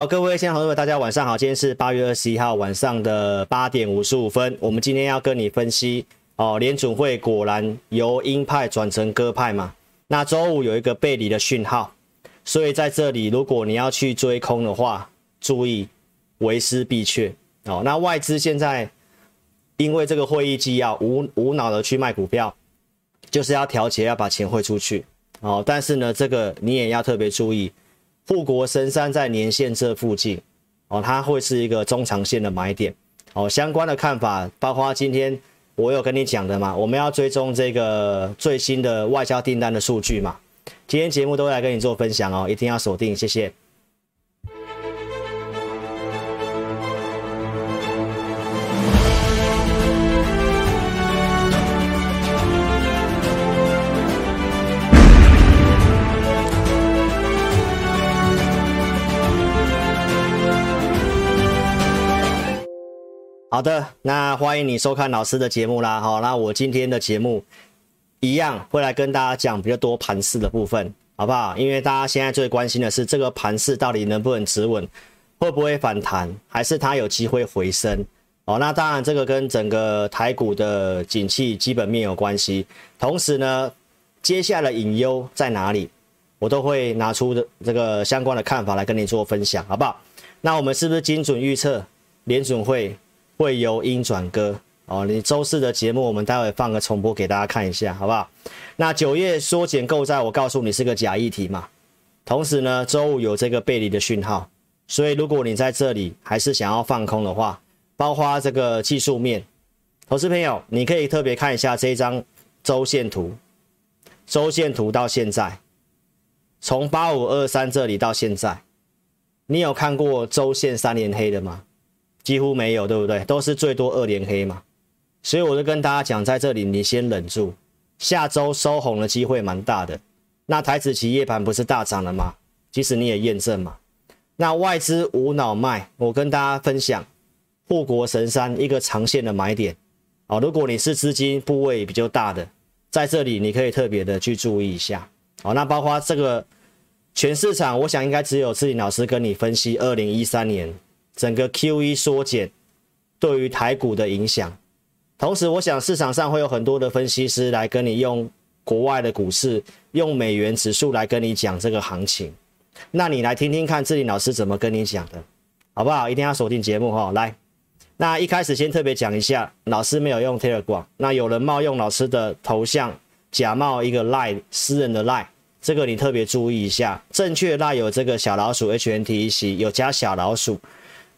好，各位先生朋友，大家晚上好。今天是八月二十一号晚上的八点五十五分。我们今天要跟你分析哦，联准会果然由鹰派转成鸽派嘛？那周五有一个背离的讯号，所以在这里，如果你要去追空的话，注意为师必确哦。那外资现在因为这个会议纪要无无脑的去卖股票，就是要调节，要把钱汇出去哦。但是呢，这个你也要特别注意。护国神山在年线这附近，哦，它会是一个中长线的买点，哦，相关的看法，包括今天我有跟你讲的嘛，我们要追踪这个最新的外销订单的数据嘛，今天节目都会来跟你做分享哦，一定要锁定，谢谢。好的，那欢迎你收看老师的节目啦。好，那我今天的节目一样会来跟大家讲比较多盘势的部分，好不好？因为大家现在最关心的是这个盘势到底能不能止稳，会不会反弹，还是它有机会回升？哦，那当然这个跟整个台股的景气基本面有关系。同时呢，接下来隐忧在哪里，我都会拿出的这个相关的看法来跟你做分享，好不好？那我们是不是精准预测联准会？会由鹰转歌哦，你周四的节目我们待会放个重播给大家看一下，好不好？那九月缩减购债，我告诉你是个假议题嘛。同时呢，周五有这个背离的讯号，所以如果你在这里还是想要放空的话，包括这个技术面，投资朋友你可以特别看一下这一张周线图，周线图到现在，从八五二三这里到现在，你有看过周线三连黑的吗？几乎没有，对不对？都是最多二连黑嘛，所以我就跟大家讲，在这里你先忍住，下周收红的机会蛮大的。那台指期夜盘不是大涨了吗？其实你也验证嘛。那外资无脑卖，我跟大家分享护国神山一个长线的买点哦。如果你是资金部位比较大的，在这里你可以特别的去注意一下哦。那包括这个全市场，我想应该只有志霖老师跟你分析二零一三年。整个 QE 缩减对于台股的影响，同时我想市场上会有很多的分析师来跟你用国外的股市，用美元指数来跟你讲这个行情，那你来听听看志霖老师怎么跟你讲的，好不好？一定要锁定节目哈。来，那一开始先特别讲一下，老师没有用 Telegram，那有人冒用老师的头像，假冒一个 Line 私人的 Line，这个你特别注意一下，正确 Line 有这个小老鼠 HNTEC，有加小老鼠。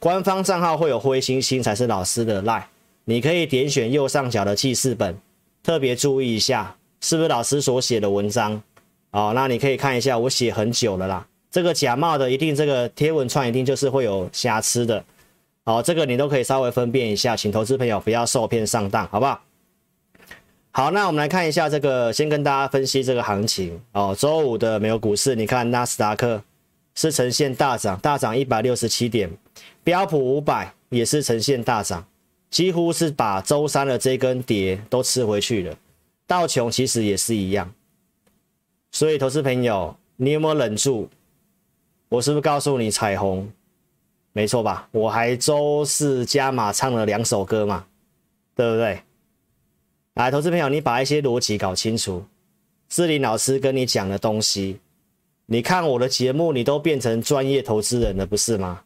官方账号会有灰星星才是老师的 line，你可以点选右上角的记事本，特别注意一下是不是老师所写的文章哦。那你可以看一下，我写很久了啦。这个假冒的一定这个贴文串一定就是会有瑕疵的哦。这个你都可以稍微分辨一下，请投资朋友不要受骗上当，好不好？好，那我们来看一下这个，先跟大家分析这个行情哦。周五的美国股市，你看纳斯达克是呈现大涨，大涨一百六十七点。标普五百也是呈现大涨，几乎是把周三的这根跌都吃回去了。道琼其实也是一样，所以投资朋友，你有没有忍住？我是不是告诉你彩虹？没错吧？我还周四加码唱了两首歌嘛，对不对？来，投资朋友，你把一些逻辑搞清楚。志林老师跟你讲的东西，你看我的节目，你都变成专业投资人了，不是吗？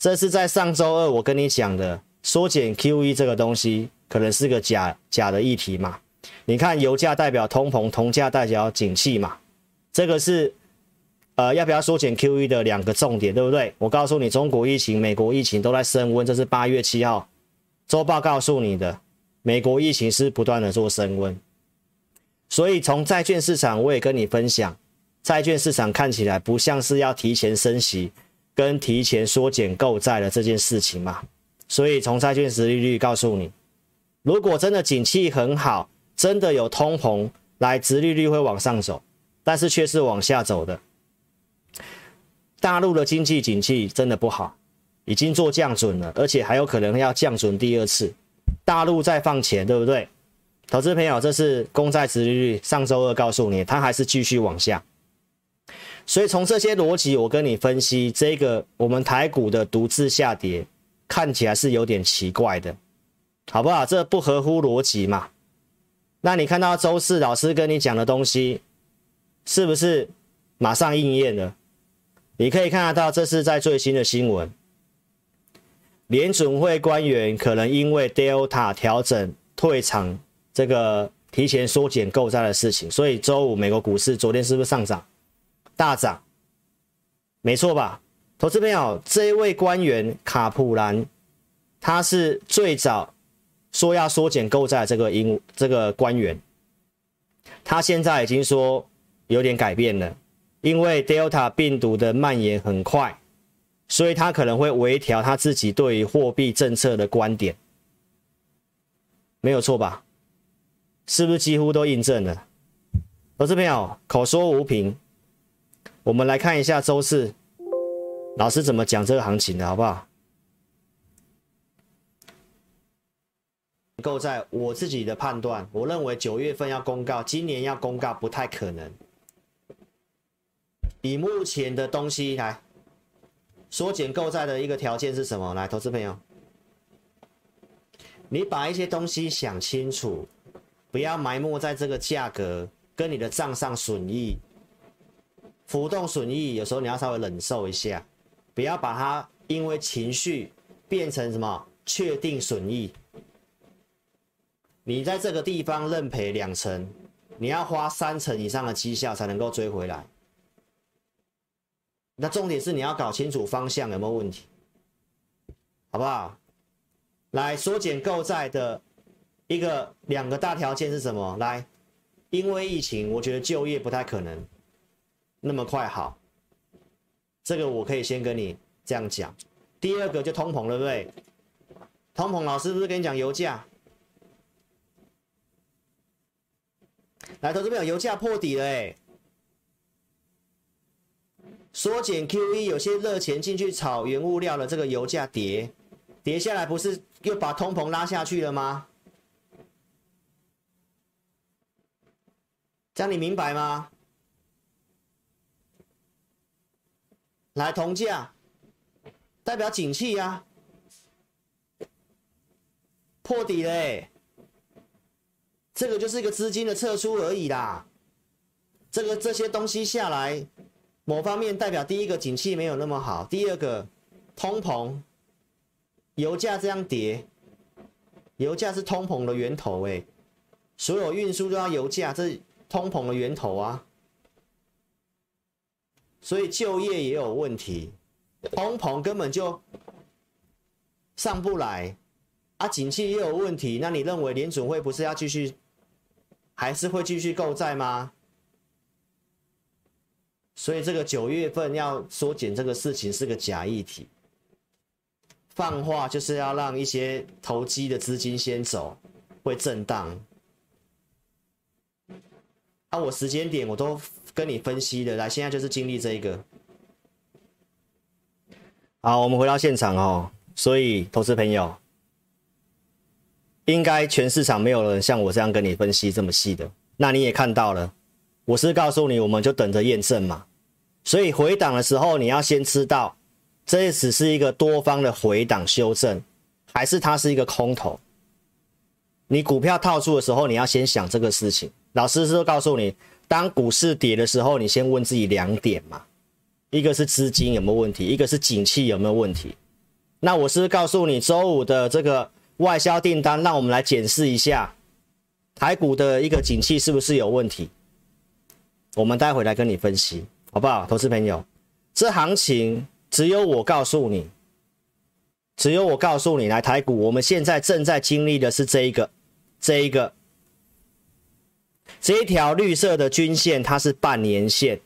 这是在上周二我跟你讲的缩减 QE 这个东西，可能是个假假的议题嘛？你看油价代表通膨，铜价代表景气嘛？这个是呃要不要缩减 QE 的两个重点，对不对？我告诉你，中国疫情、美国疫情都在升温，这是八月七号周报告诉你的，美国疫情是不断的做升温，所以从债券市场我也跟你分享，债券市场看起来不像是要提前升息。跟提前缩减购债的这件事情嘛，所以从债券殖利率告诉你，如果真的景气很好，真的有通膨来，殖利率会往上走，但是却是往下走的。大陆的经济景气真的不好，已经做降准了，而且还有可能要降准第二次。大陆在放钱，对不对？投资朋友，这是公债殖利率，上周二告诉你，它还是继续往下。所以从这些逻辑，我跟你分析这个我们台股的独自下跌，看起来是有点奇怪的，好不好？这不合乎逻辑嘛？那你看到周四老师跟你讲的东西，是不是马上应验了？你可以看得到，这是在最新的新闻。联准会官员可能因为 Delta 调整退场，这个提前缩减购债的事情，所以周五美国股市昨天是不是上涨大涨？没错吧？投资朋友，这一位官员卡普兰，他是最早说要缩减购债这个英这个官员，他现在已经说有点改变了，因为 Delta 病毒的蔓延很快。所以他可能会微调他自己对于货币政策的观点，没有错吧？是不是几乎都印证了？投资朋友口说无凭，我们来看一下周四老师怎么讲这个行情的，好不好？够在我自己的判断，我认为九月份要公告，今年要公告不太可能。以目前的东西来。缩减购债的一个条件是什么？来，投资朋友，你把一些东西想清楚，不要埋没在这个价格跟你的账上损益、浮动损益，有时候你要稍微忍受一下，不要把它因为情绪变成什么确定损益。你在这个地方认赔两成，你要花三成以上的绩效才能够追回来。那重点是你要搞清楚方向有没有问题，好不好？来缩减购债的一个两个大条件是什么？来，因为疫情，我觉得就业不太可能那么快好，这个我可以先跟你这样讲。第二个就通膨了，对不对？通膨老师不是跟你讲油价？来，投资朋友，油价破底了，哎。缩减 QE，有些热钱进去炒原物料的这个油价跌，跌下来不是又把通膨拉下去了吗？这样你明白吗？来，铜价代表景气呀、啊，破底嘞、欸，这个就是一个资金的撤出而已啦，这个这些东西下来。某方面代表第一个景气没有那么好，第二个通膨，油价这样跌，油价是通膨的源头哎，所有运输都要油价，这是通膨的源头啊，所以就业也有问题，通膨根本就上不来啊，景气也有问题，那你认为联准会不是要继续，还是会继续购债吗？所以这个九月份要缩减这个事情是个假议题，放话就是要让一些投机的资金先走，会震荡。啊，我时间点我都跟你分析的，来，现在就是经历这一个。好，我们回到现场哦。所以，投资朋友，应该全市场没有人像我这样跟你分析这么细的。那你也看到了，我是告诉你，我们就等着验证嘛。所以回档的时候，你要先知道，这只是一个多方的回档修正，还是它是一个空头？你股票套住的时候，你要先想这个事情。老师是告诉你，当股市跌的时候，你先问自己两点嘛，一个是资金有没有问题，一个是景气有没有问题。那我是告诉你，周五的这个外销订单，让我们来检视一下台股的一个景气是不是有问题。我们待会来跟你分析。好不好，投资朋友？这行情只有我告诉你，只有我告诉你，来台股，我们现在正在经历的是这一个，这一个，这一条绿色的均线，它是半年线。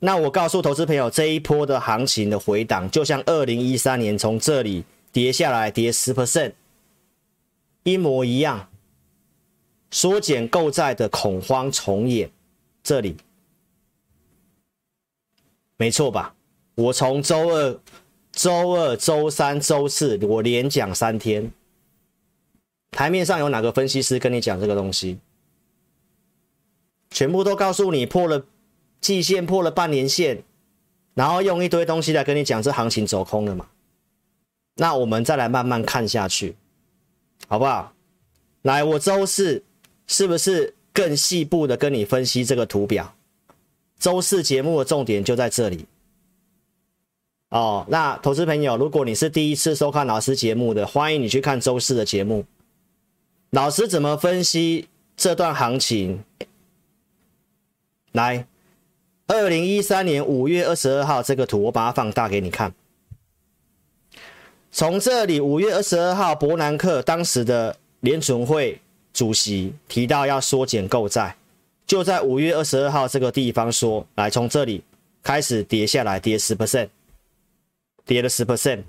那我告诉投资朋友，这一波的行情的回档，就像二零一三年从这里跌下来，跌十 percent，一模一样。缩减购债的恐慌重演，这里。没错吧？我从周二、周二、周三、周四，我连讲三天。台面上有哪个分析师跟你讲这个东西？全部都告诉你破了季线破了半年线，然后用一堆东西来跟你讲这行情走空了嘛？那我们再来慢慢看下去，好不好？来，我周四是不是更细部的跟你分析这个图表？周四节目的重点就在这里。哦，那投资朋友，如果你是第一次收看老师节目的，欢迎你去看周四的节目。老师怎么分析这段行情？来，二零一三年五月二十二号这个图，我把它放大给你看。从这里，五月二十二号，伯南克当时的联准会主席提到要缩减购债，就在五月二十二号这个地方说，来，从这里开始跌下来，跌十 percent。跌了十 percent，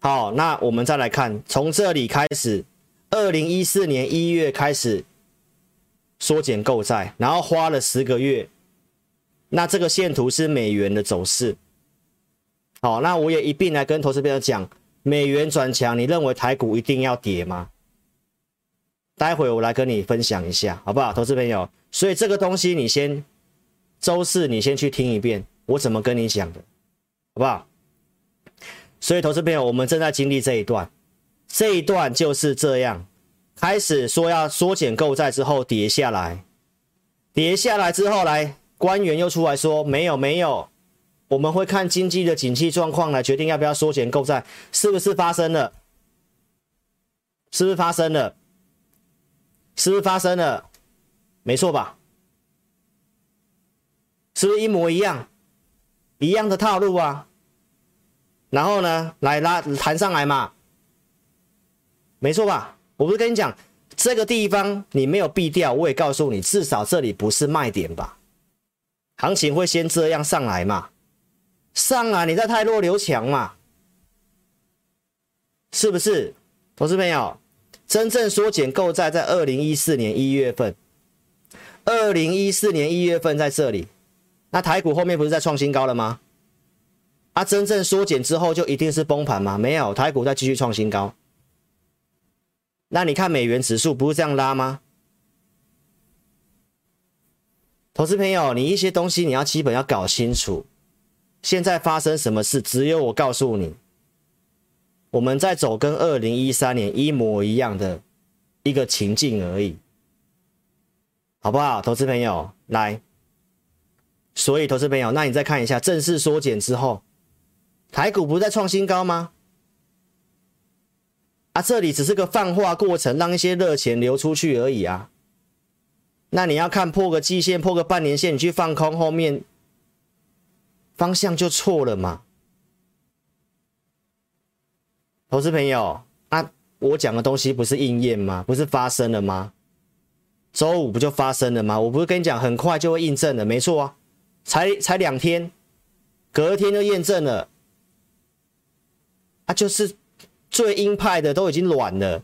好，那我们再来看，从这里开始，二零一四年一月开始缩减购债，然后花了十个月，那这个线图是美元的走势。好，那我也一并来跟投资朋友讲，美元转强，你认为台股一定要跌吗？待会我来跟你分享一下，好不好，投资朋友？所以这个东西你先周四你先去听一遍，我怎么跟你讲的。好不好？所以，投资朋友，我们正在经历这一段，这一段就是这样，开始说要缩减购债之后跌下来，跌下来之后来，官员又出来说没有没有，我们会看经济的景气状况来决定要不要缩减购债，是不是发生了？是不是发生了？是不是发生了？没错吧？是不是一模一样？一样的套路啊，然后呢，来拉弹上来嘛，没错吧？我不是跟你讲，这个地方你没有避掉，我也告诉你，至少这里不是卖点吧？行情会先这样上来嘛？上啊你再太弱留强嘛？是不是？投资朋友，真正缩减购债在二零一四年一月份，二零一四年一月份在这里。那台股后面不是在创新高了吗？啊，真正缩减之后就一定是崩盘吗？没有，台股在继续创新高。那你看美元指数不是这样拉吗？投资朋友，你一些东西你要基本要搞清楚。现在发生什么事，只有我告诉你。我们在走跟二零一三年一模一样的一个情境而已，好不好？投资朋友，来。所以，投资朋友，那你再看一下正式缩减之后，台股不是在创新高吗？啊，这里只是个泛化过程，让一些热钱流出去而已啊。那你要看破个季线，破个半年线，你去放空，后面方向就错了嘛。投资朋友，啊，我讲的东西不是应验吗？不是发生了吗？周五不就发生了吗？我不是跟你讲，很快就会印证了，没错啊。才才两天，隔天就验证了，啊，就是最鹰派的都已经软了。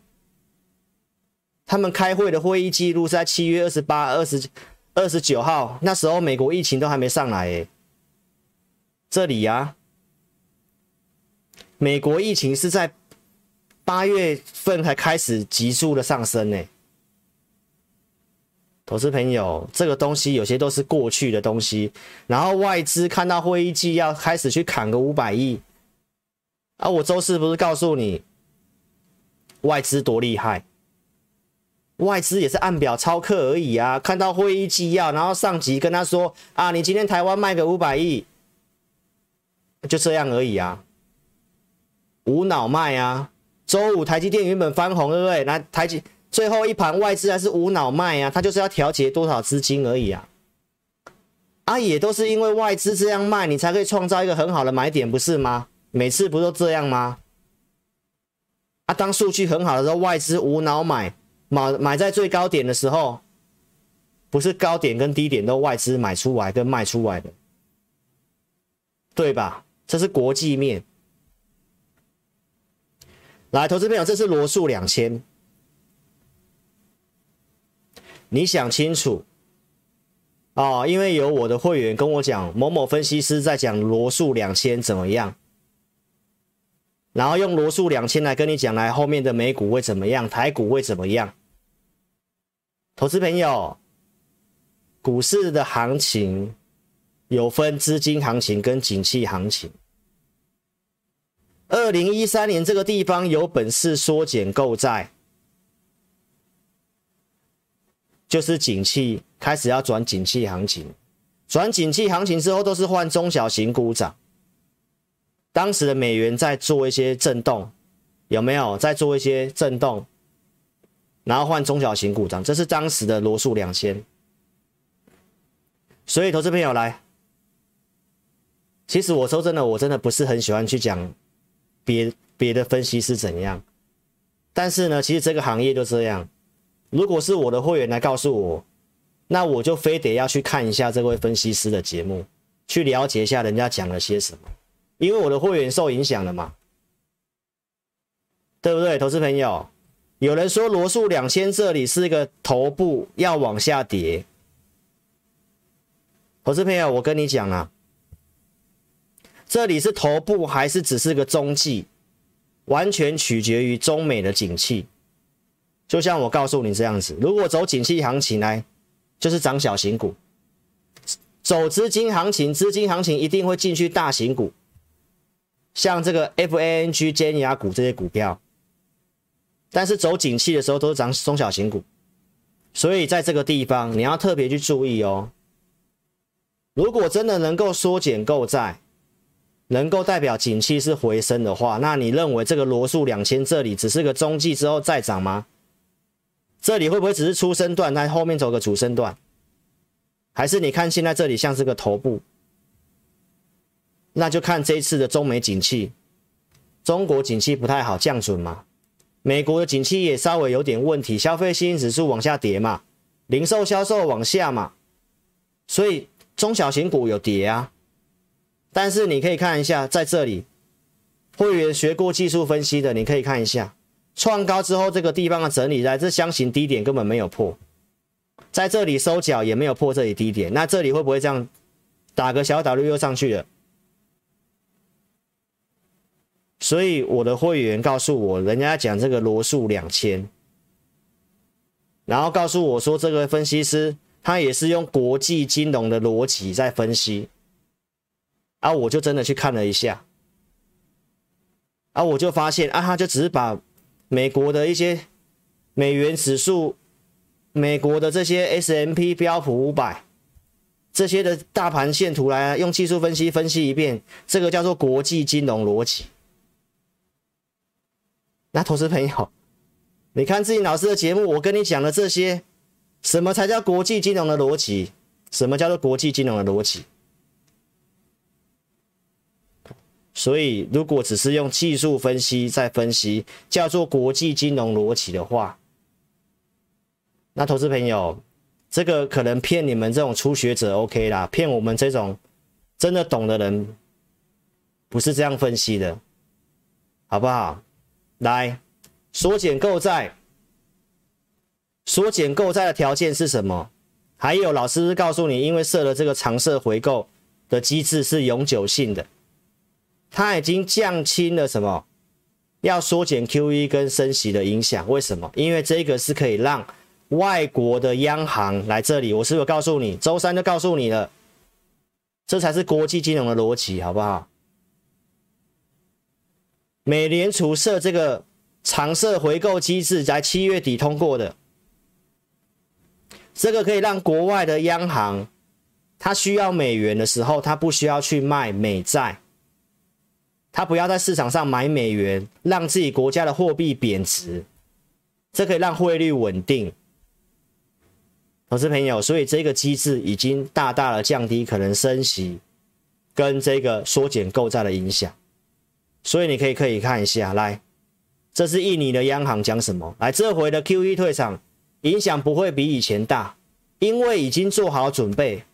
他们开会的会议记录是在七月二十八、二十、二十九号，那时候美国疫情都还没上来诶。这里呀、啊，美国疫情是在八月份才开始急速的上升呢。投资朋友，这个东西有些都是过去的东西，然后外资看到会议纪要开始去砍个五百亿，啊，我周四不是告诉你外资多厉害？外资也是按表操课而已啊，看到会议纪要，然后上级跟他说啊，你今天台湾卖个五百亿，就这样而已啊，无脑卖啊，周五台积电原本翻红，对不对？那台积。最后一盘外资还是无脑卖啊，他就是要调节多少资金而已啊，啊也都是因为外资这样卖，你才可以创造一个很好的买点，不是吗？每次不都这样吗？啊，当数据很好的时候，外资无脑买，买买在最高点的时候，不是高点跟低点都外资买出来跟卖出来的，对吧？这是国际面。来，投资朋友，这是罗素两千。你想清楚哦，因为有我的会员跟我讲，某某分析师在讲罗素两千怎么样，然后用罗素两千来跟你讲，来后面的美股会怎么样，台股会怎么样？投资朋友，股市的行情有分资金行情跟景气行情。二零一三年这个地方有本事缩减购债，就是景气开始要转景气行情，转景气行情之后都是换中小型股涨。当时的美元在做一些震动，有没有在做一些震动？然后换中小型股涨，这是当时的罗素两千。所以投资朋友来，其实我说真的，我真的不是很喜欢去讲。别别的分析师怎样？但是呢，其实这个行业就这样。如果是我的会员来告诉我，那我就非得要去看一下这位分析师的节目，去了解一下人家讲了些什么。因为我的会员受影响了嘛，对不对？投资朋友，有人说罗素两千这里是一个头部要往下跌，投资朋友，我跟你讲啊。这里是头部还是只是个中继，完全取决于中美的景气。就像我告诉你这样子，如果走景气行情呢，就是涨小型股；走资金行情，资金行情一定会进去大型股，像这个 FANG、尖牙股这些股票。但是走景气的时候，都是涨中小型股。所以在这个地方，你要特别去注意哦。如果真的能够缩减购债，能够代表景气是回升的话，那你认为这个罗素两千这里只是个中继之后再涨吗？这里会不会只是初升段，那后面走个主升段？还是你看现在这里像是个头部？那就看这一次的中美景气，中国景气不太好，降准嘛，美国的景气也稍微有点问题，消费信心指数往下跌嘛，零售销售往下嘛，所以中小型股有跌啊。但是你可以看一下，在这里，会员学过技术分析的，你可以看一下，创高之后这个地方的整理，来这箱型低点根本没有破，在这里收脚也没有破这里低点，那这里会不会这样打个小 W 又上去了？所以我的会员告诉我，人家讲这个罗素两千，然后告诉我说，这个分析师他也是用国际金融的逻辑在分析。啊，我就真的去看了一下，啊，我就发现啊，他就只是把美国的一些美元指数、美国的这些 S M P 标普五百这些的大盘线图来用技术分析分析一遍，这个叫做国际金融逻辑。那投资朋友，你看自己老师的节目，我跟你讲的这些，什么才叫国际金融的逻辑？什么叫做国际金融的逻辑？所以，如果只是用技术分析在分析，叫做国际金融逻辑的话，那投资朋友，这个可能骗你们这种初学者 OK 啦，骗我们这种真的懂的人，不是这样分析的，好不好？来，缩减购债，缩减购债的条件是什么？还有老师告诉你，因为设了这个常设回购的机制是永久性的。它已经降轻了什么？要缩减 QE 跟升息的影响。为什么？因为这个是可以让外国的央行来这里。我是不是告诉你？周三就告诉你了，这才是国际金融的逻辑，好不好？美联储设这个常设回购机制，在七月底通过的，这个可以让国外的央行，它需要美元的时候，它不需要去卖美债。他不要在市场上买美元，让自己国家的货币贬值，这可以让汇率稳定。投资朋友，所以这个机制已经大大的降低可能升息跟这个缩减购债的影响。所以你可以可以看一下，来，这是印尼的央行讲什么？来，这回的 QE 退场影响不会比以前大，因为已经做好准备，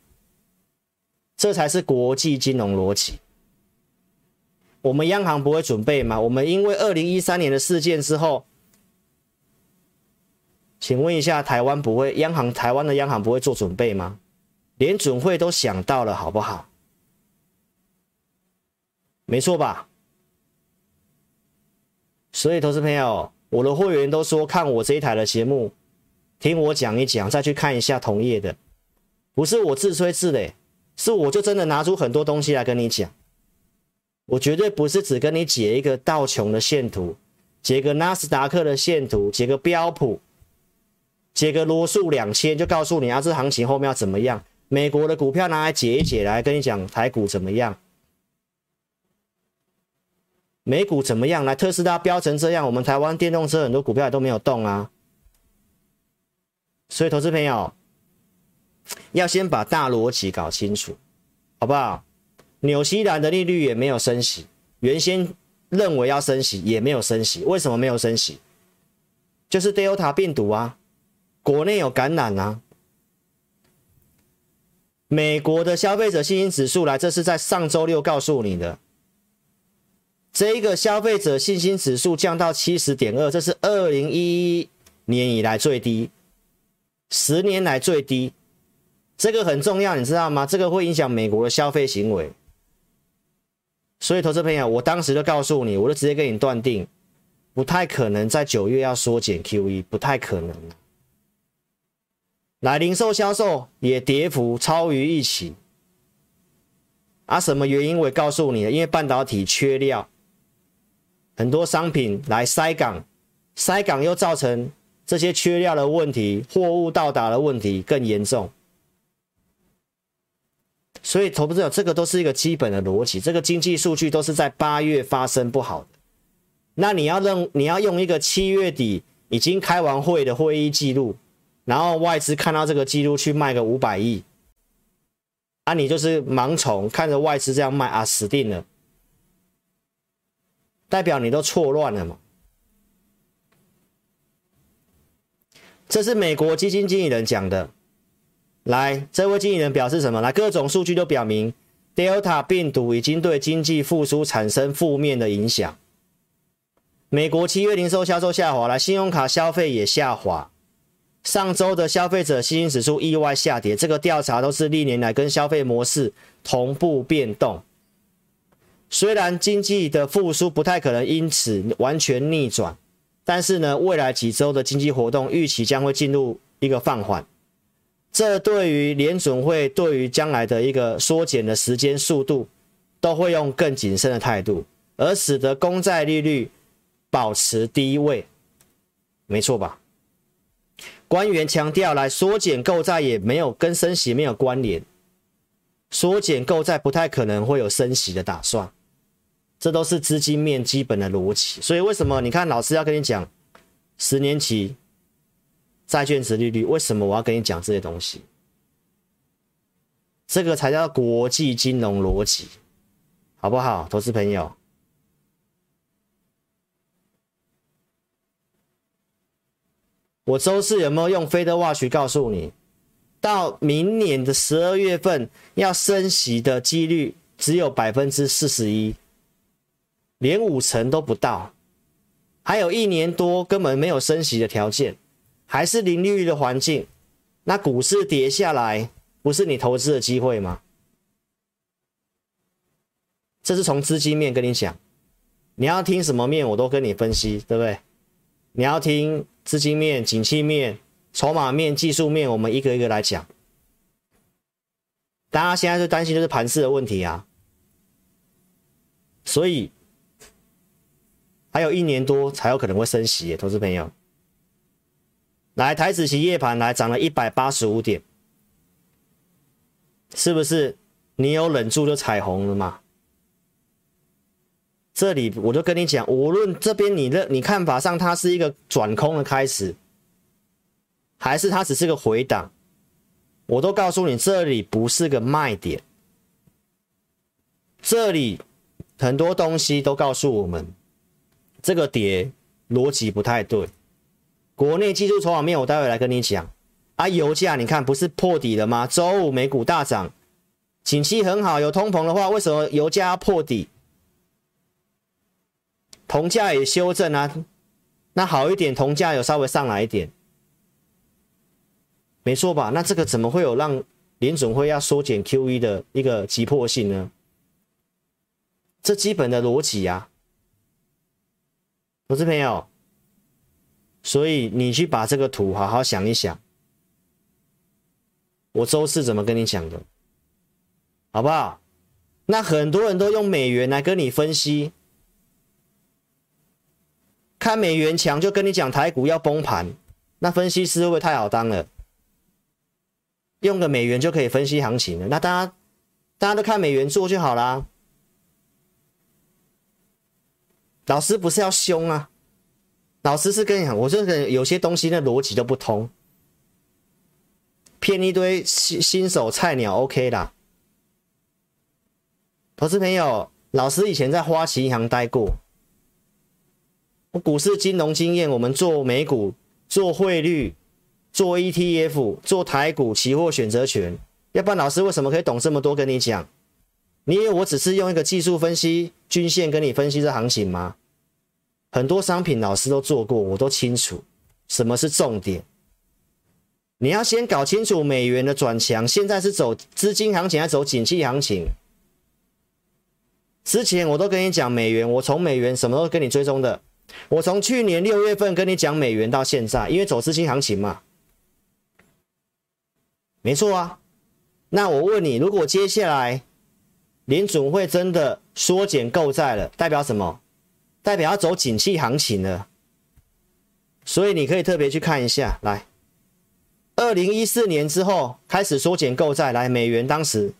这才是国际金融逻辑。我们央行不会准备吗？我们因为二零一三年的事件之后，请问一下，台湾不会央行，台湾的央行不会做准备吗？连准会都想到了，好不好？没错吧？所以，投资朋友，我的会员都说看我这一台的节目，听我讲一讲，再去看一下同业的，不是我自吹自擂，是我就真的拿出很多东西来跟你讲。我绝对不是只跟你解一个道琼的线图，解个纳斯达克的线图，解个标普，解个罗素两千，就告诉你啊，这行情后面要怎么样？美国的股票拿来解一解，来跟你讲台股怎么样？美股怎么样？来，特斯拉飙成这样，我们台湾电动车很多股票也都没有动啊。所以，投资朋友要先把大逻辑搞清楚，好不好？纽西兰的利率也没有升息，原先认为要升息也没有升息，为什么没有升息？就是 Delta 病毒啊，国内有感染啊。美国的消费者信心指数来，这是在上周六告诉你的，这一个消费者信心指数降到七十点二，这是二零一一年以来最低，十年来最低，这个很重要，你知道吗？这个会影响美国的消费行为。所以，投资朋友，我当时就告诉你，我就直接跟你断定，不太可能在九月要缩减 QE，不太可能。来，零售销售也跌幅超于预期，啊，什么原因我告诉你了，因为半导体缺料，很多商品来塞港，塞港又造成这些缺料的问题，货物到达的问题更严重。所以，投资者这个都是一个基本的逻辑。这个经济数据都是在八月发生不好的，那你要用你要用一个七月底已经开完会的会议记录，然后外资看到这个记录去卖个五百亿，啊，你就是盲从看着外资这样卖啊，死定了，代表你都错乱了嘛。这是美国基金经理人讲的。来，这位经理人表示什么？来，各种数据都表明，Delta 病毒已经对经济复苏产生负面的影响。美国七月零售销售下滑，来，信用卡消费也下滑。上周的消费者信心指数意外下跌，这个调查都是历年来跟消费模式同步变动。虽然经济的复苏不太可能因此完全逆转，但是呢，未来几周的经济活动预期将会进入一个放缓。这对于联准会对于将来的一个缩减的时间速度，都会用更谨慎的态度，而使得公债利率保持低位，没错吧？官员强调，来缩减购债也没有跟升息没有关联，缩减购债不太可能会有升息的打算，这都是资金面基本的逻辑。所以为什么你看老师要跟你讲十年期？债券殖利率，为什么我要跟你讲这些东西？这个才叫国际金融逻辑，好不好，投资朋友？我周四有没有用 FedWatch 告诉你，到明年的十二月份要升息的几率只有百分之四十一，连五成都不到，还有一年多根本没有升息的条件。还是零利率的环境，那股市跌下来，不是你投资的机会吗？这是从资金面跟你讲，你要听什么面，我都跟你分析，对不对？你要听资金面、景气面、筹码面、技术面，我们一个一个来讲。大家现在最担心就是盘势的问题啊，所以还有一年多才有可能会升息，投资朋友。来，台指期夜盘来涨了一百八十五点，是不是？你有忍住就彩虹了吗？这里我就跟你讲，无论这边你的你看法上它是一个转空的开始，还是它只是个回档，我都告诉你，这里不是个卖点。这里很多东西都告诉我们，这个跌逻辑不太对。国内技术筹码面，我待会来跟你讲。啊，油价你看不是破底了吗？周五美股大涨，景气很好，有通膨的话，为什么油价要破底？铜价也修正啊，那好一点，铜价有稍微上来一点，没错吧？那这个怎么会有让联准会要缩减 QE 的一个急迫性呢？这基本的逻辑呀，投资朋友。所以你去把这个图好好想一想，我周四怎么跟你讲的，好不好？那很多人都用美元来跟你分析，看美元强就跟你讲台股要崩盘，那分析师会不会太好当了？用个美元就可以分析行情了？那大家大家都看美元做就好啦。老师不是要凶啊，老师是跟你讲，我这个有些东西的逻辑都不通，骗一堆新新手菜鸟 OK 啦。投资朋友，老师以前在花旗银行待过，我股市金融经验，我们做美股、做汇率、做 ETF、做台股期货选择权，要不然老师为什么可以懂这么多？跟你讲。你以为我只是用一个技术分析均线跟你分析这行情吗？很多商品老师都做过，我都清楚什么是重点。你要先搞清楚美元的转强，现在是走资金行情还是走景气行情？之前我都跟你讲美元，我从美元什么都跟你追踪的。我从去年六月份跟你讲美元到现在，因为走资金行情嘛，没错啊。那我问你，如果接下来，联准会真的缩减购债了，代表什么？代表要走景气行情了。所以你可以特别去看一下，来，二零一四年之后开始缩减购债，来，美元当时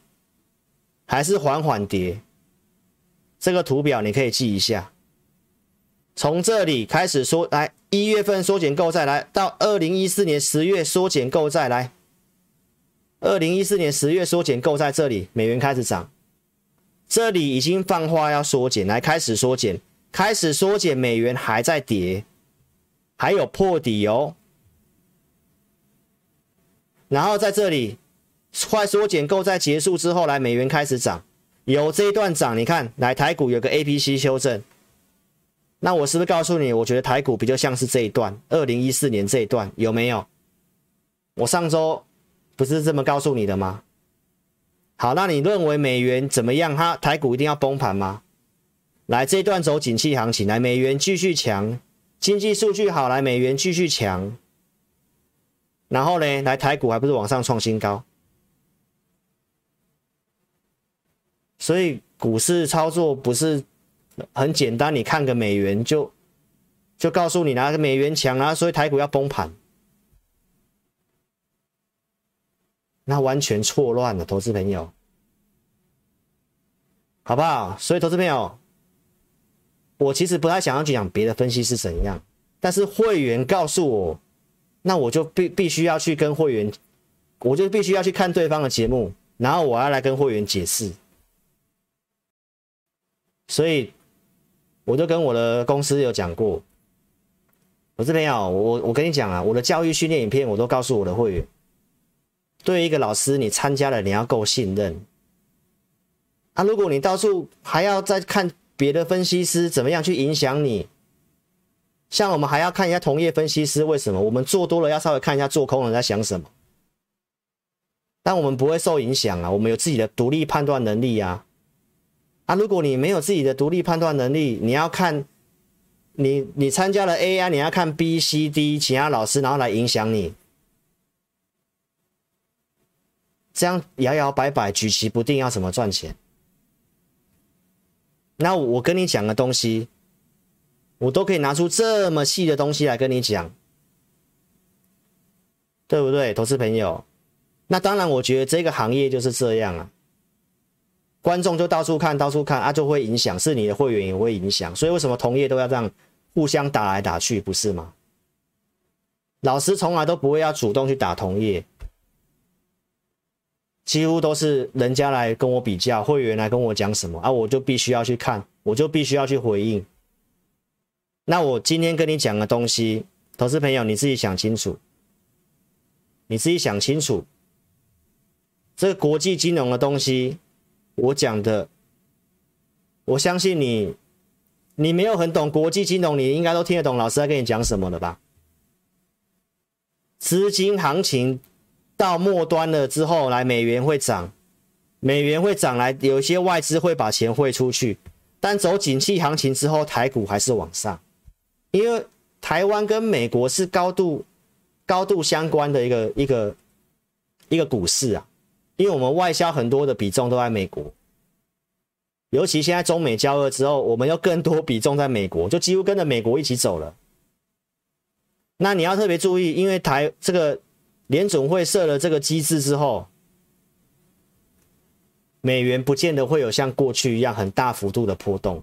还是缓缓跌。这个图表你可以记一下，从这里开始缩，来一月份缩减购债，来到二零一四年十月缩减购债，来，二零一四年十月缩减购债，这里美元开始涨。这里已经放话要缩减，来开始缩减，开始缩减，美元还在跌，还有破底哦。然后在这里快缩减购债结束之后，来美元开始涨，有这一段涨，你看，来台股有个 A P C 修正，那我是不是告诉你，我觉得台股比较像是这一段，二零一四年这一段有没有？我上周不是这么告诉你的吗？好，那你认为美元怎么样？它台股一定要崩盘吗？来，这段走景气行情，来美元继续强，经济数据好，来美元继续强，然后呢，来台股还不是往上创新高？所以股市操作不是很简单，你看个美元就就告诉你哪个美元强啊，所以台股要崩盘。那完全错乱了，投资朋友，好不好？所以，投资朋友，我其实不太想要去讲别的分析是怎样，但是会员告诉我，那我就必必须要去跟会员，我就必须要去看对方的节目，然后我要来跟会员解释。所以，我就跟我的公司有讲过，投资朋友，我我跟你讲啊，我的教育训练影片，我都告诉我的会员。对于一个老师，你参加了，你要够信任。啊，如果你到处还要再看别的分析师怎么样去影响你，像我们还要看一下同业分析师，为什么？我们做多了要稍微看一下做空人在想什么。但我们不会受影响啊，我们有自己的独立判断能力啊。啊，如果你没有自己的独立判断能力，你要看你你参加了 AI，你要看 B、C、D 其他老师，然后来影响你。这样摇摇摆摆、举棋不定，要怎么赚钱？那我跟你讲的东西，我都可以拿出这么细的东西来跟你讲，对不对，投资朋友？那当然，我觉得这个行业就是这样啊。观众就到处看，到处看啊，就会影响，是你的会员也会影响。所以为什么同业都要这样互相打来打去，不是吗？老师从来都不会要主动去打同业。几乎都是人家来跟我比较，会员来跟我讲什么啊，我就必须要去看，我就必须要去回应。那我今天跟你讲的东西，投资朋友你自己想清楚，你自己想清楚，这个国际金融的东西，我讲的，我相信你，你没有很懂国际金融，你应该都听得懂老师在跟你讲什么了吧？资金行情。到末端了之后，来美元会涨，美元会涨来，有一些外资会把钱汇出去，但走景气行情之后，台股还是往上，因为台湾跟美国是高度高度相关的一个一个一个股市啊，因为我们外销很多的比重都在美国，尤其现在中美交恶之后，我们又更多比重在美国，就几乎跟着美国一起走了。那你要特别注意，因为台这个联总会设了这个机制之后，美元不见得会有像过去一样很大幅度的波动，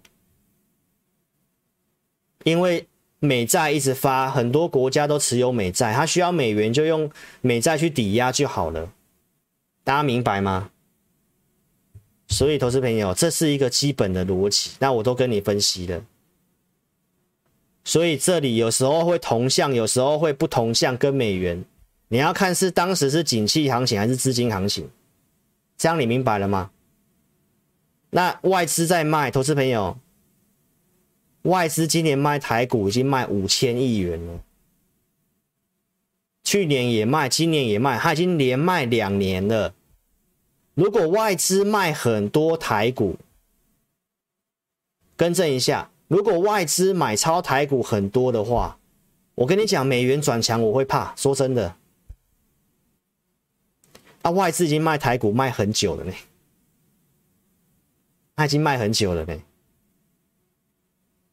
因为。美债一直发，很多国家都持有美债，它需要美元就用美债去抵押就好了，大家明白吗？所以，投资朋友，这是一个基本的逻辑，那我都跟你分析了。所以这里有时候会同向，有时候会不同向，跟美元，你要看是当时是景气行情还是资金行情，这样你明白了吗？那外资在卖，投资朋友。外资今年卖台股已经卖五千亿元了，去年也卖，今年也卖，它已经连卖两年了。如果外资卖很多台股，更正一下，如果外资买超台股很多的话，我跟你讲，美元转强我会怕。说真的，啊，外资已经卖台股卖很久了呢，他已经卖很久了呢。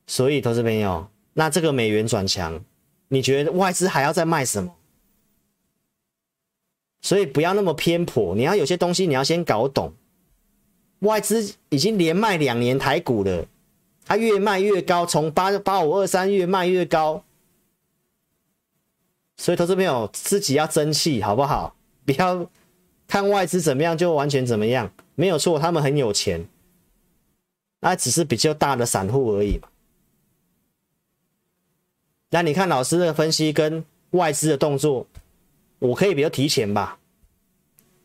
所以，投资朋友，那这个美元转强，你觉得外资还要再卖什么？所以不要那么偏颇，你要有些东西你要先搞懂。外资已经连卖两年台股了，它越卖越高，从八八五二三越卖越高。所以，投资朋友自己要争气，好不好？不要看外资怎么样就完全怎么样，没有错，他们很有钱，那只是比较大的散户而已嘛。那你看老师的分析跟外资的动作，我可以比较提前吧？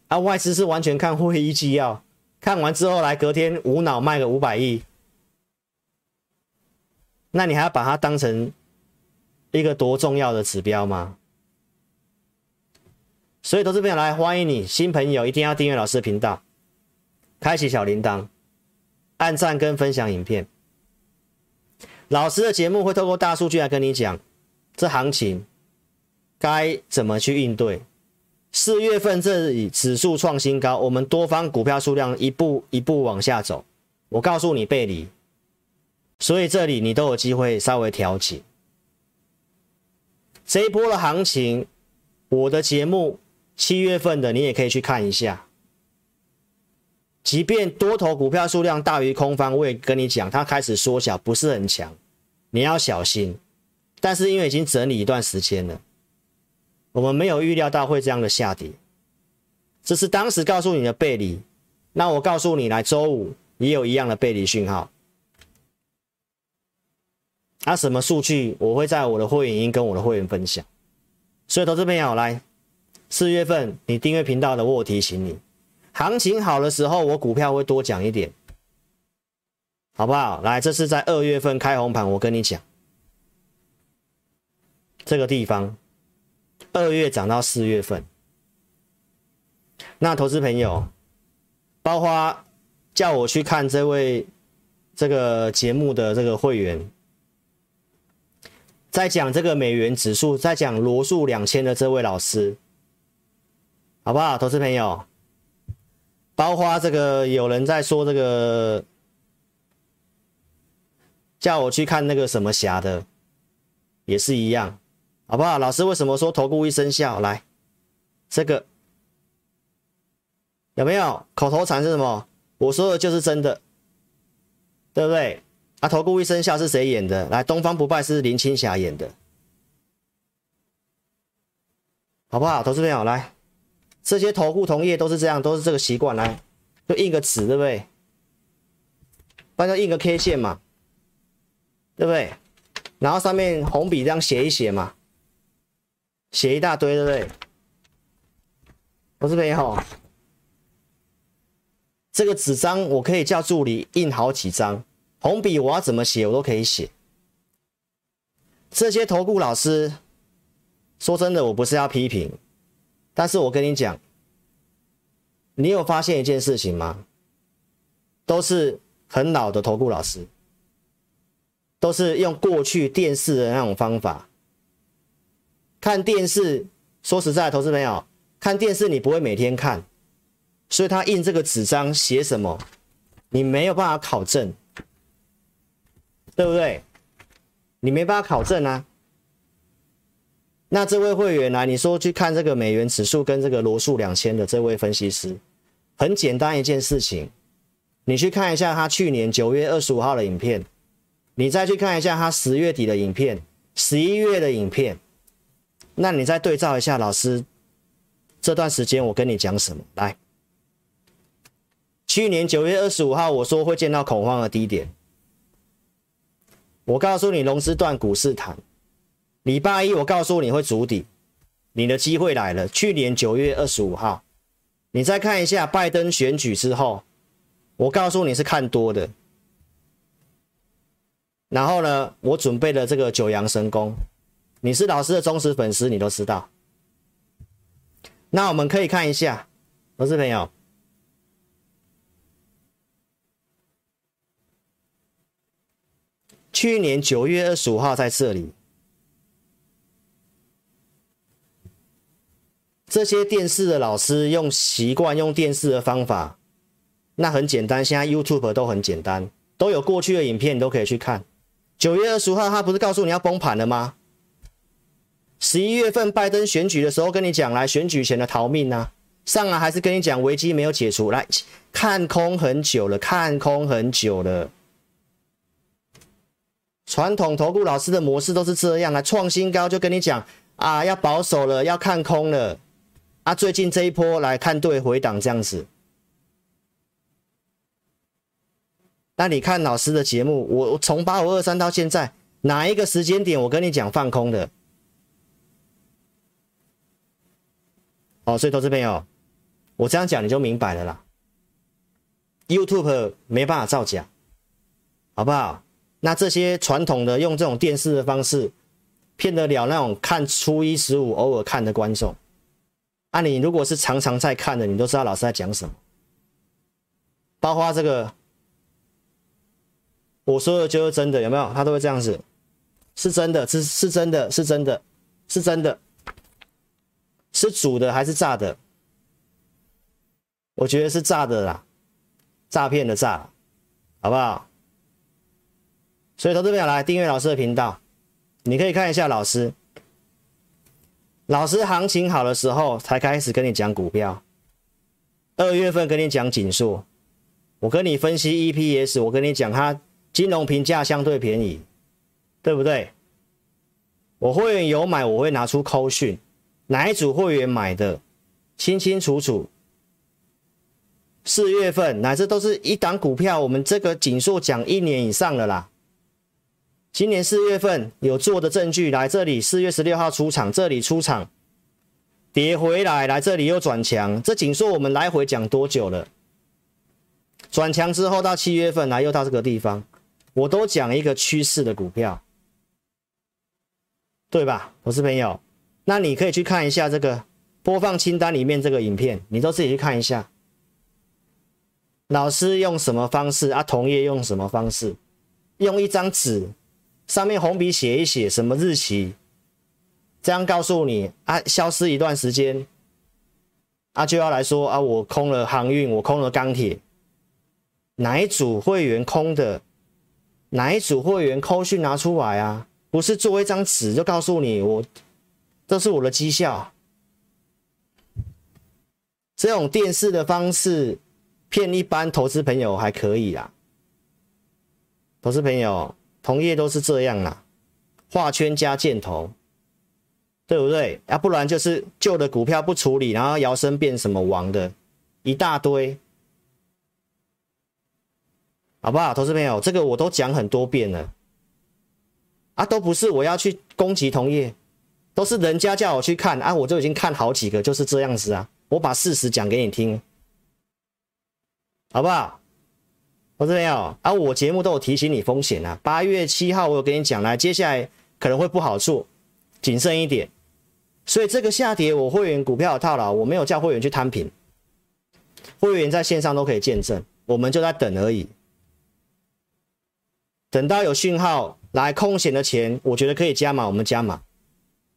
啊，外资是完全看会议纪要，看完之后来隔天无脑卖个五百亿，那你还要把它当成一个多重要的指标吗？所以投资朋友来欢迎你，新朋友一定要订阅老师的频道，开启小铃铛，按赞跟分享影片。老师的节目会透过大数据来跟你讲，这行情该怎么去应对。四月份这里指数创新高，我们多方股票数量一步一步往下走。我告诉你背离，所以这里你都有机会稍微调节。这一波的行情，我的节目七月份的你也可以去看一下。即便多头股票数量大于空方，我也跟你讲，它开始缩小，不是很强，你要小心。但是因为已经整理一段时间了，我们没有预料到会这样的下跌，这是当时告诉你的背离。那我告诉你，来周五也有一样的背离讯号。啊，什么数据我会在我的会员音跟我的会员分享。所以投资朋友来，四月份你订阅频道的，我提醒你。行情好的时候，我股票会多讲一点，好不好？来，这是在二月份开红盘，我跟你讲，这个地方二月涨到四月份，那投资朋友，包括叫我去看这位这个节目的这个会员，在讲这个美元指数，在讲罗素两千的这位老师，好不好？投资朋友。包括这个有人在说这个，叫我去看那个什么侠的，也是一样，好不好？老师为什么说投顾一生效？来，这个有没有口头禅是什么？我说的就是真的，对不对？啊，投顾一生效是谁演的？来，东方不败是林青霞演的，好不好？投资朋友来。这些投顾同业都是这样，都是这个习惯，来就印个纸，对不对？不然就印个 K 线嘛，对不对？然后上面红笔这样写一写嘛，写一大堆，对不对？我这边也好，这个纸张我可以叫助理印好几张，红笔我要怎么写我都可以写。这些投顾老师，说真的，我不是要批评。但是我跟你讲，你有发现一件事情吗？都是很老的投顾老师，都是用过去电视的那种方法看电视。说实在，投资朋友看电视你不会每天看，所以他印这个纸张写什么，你没有办法考证，对不对？你没办法考证啊。那这位会员来，你说去看这个美元指数跟这个罗素两千的这位分析师，很简单一件事情，你去看一下他去年九月二十五号的影片，你再去看一下他十月底的影片，十一月的影片，那你再对照一下老师这段时间我跟你讲什么？来，去年九月二十五号我说会见到恐慌的低点，我告诉你融资断股市谈。礼拜一，我告诉你会筑底，你的机会来了。去年九月二十五号，你再看一下拜登选举之后，我告诉你是看多的。然后呢，我准备了这个九阳神功，你是老师的忠实粉丝，你都知道。那我们可以看一下，投资朋友，去年九月二十五号在这里。这些电视的老师用习惯用电视的方法，那很简单。现在 YouTube 都很简单，都有过去的影片，你都可以去看。九月二十号，他不是告诉你要崩盘了吗？十一月份拜登选举的时候，跟你讲来选举前的逃命啊，上来还是跟你讲危机没有解除，来看空很久了，看空很久了。传统投顾老师的模式都是这样啊，创新高就跟你讲啊，要保守了，要看空了。啊，最近这一波来看对回档这样子，那你看老师的节目，我从八五二三到现在哪一个时间点我跟你讲放空的？哦，所以投资朋友，我这样讲你就明白了啦。YouTube 没办法造假，好不好？那这些传统的用这种电视的方式骗得了那种看初一十五偶尔看的观众。啊、你如果是常常在看的，你都知道老师在讲什么。包括这个，我说的就是真的，有没有？他都会这样子，是真的，是是真的，是真的，是真的，是煮的还是炸的？我觉得是炸的啦，诈骗的诈，好不好？所以投资朋友来订阅老师的频道，你可以看一下老师。老师行情好的时候才开始跟你讲股票，二月份跟你讲景硕，我跟你分析 EPS，我跟你讲它金融评价相对便宜，对不对？我会员有买，我会拿出扣讯，哪一组会员买的，清清楚楚。四月份乃至都是一档股票，我们这个景硕讲一年以上了啦。今年四月份有做的证据来这里，四月十六号出场，这里出场，跌回来，来这里又转强。这景硕我们来回讲多久了？转强之后到七月份来又到这个地方，我都讲一个趋势的股票，对吧？我是朋友，那你可以去看一下这个播放清单里面这个影片，你都自己去看一下。老师用什么方式啊？同业用什么方式？用一张纸。上面红笔写一写什么日期，这样告诉你啊，消失一段时间，啊就要来说啊，我空了航运，我空了钢铁，哪一组会员空的，哪一组会员扣讯拿出来啊？不是做一张纸就告诉你我，这是我的绩效，这种电视的方式骗一般投资朋友还可以啦，投资朋友。同业都是这样啦，画圈加箭头，对不对？要、啊、不然就是旧的股票不处理，然后摇身变什么王的，一大堆，好不好？投资朋友，这个我都讲很多遍了，啊，都不是我要去攻击同业，都是人家叫我去看啊，我就已经看好几个，就是这样子啊，我把事实讲给你听，好不好？我这边有啊，我节目都有提醒你风险啊。八月七号我有跟你讲，来接下来可能会不好做，谨慎一点。所以这个下跌，我会员股票有套牢，我没有叫会员去摊平，会员在线上都可以见证，我们就在等而已。等到有讯号来空闲的钱，我觉得可以加码，我们加码，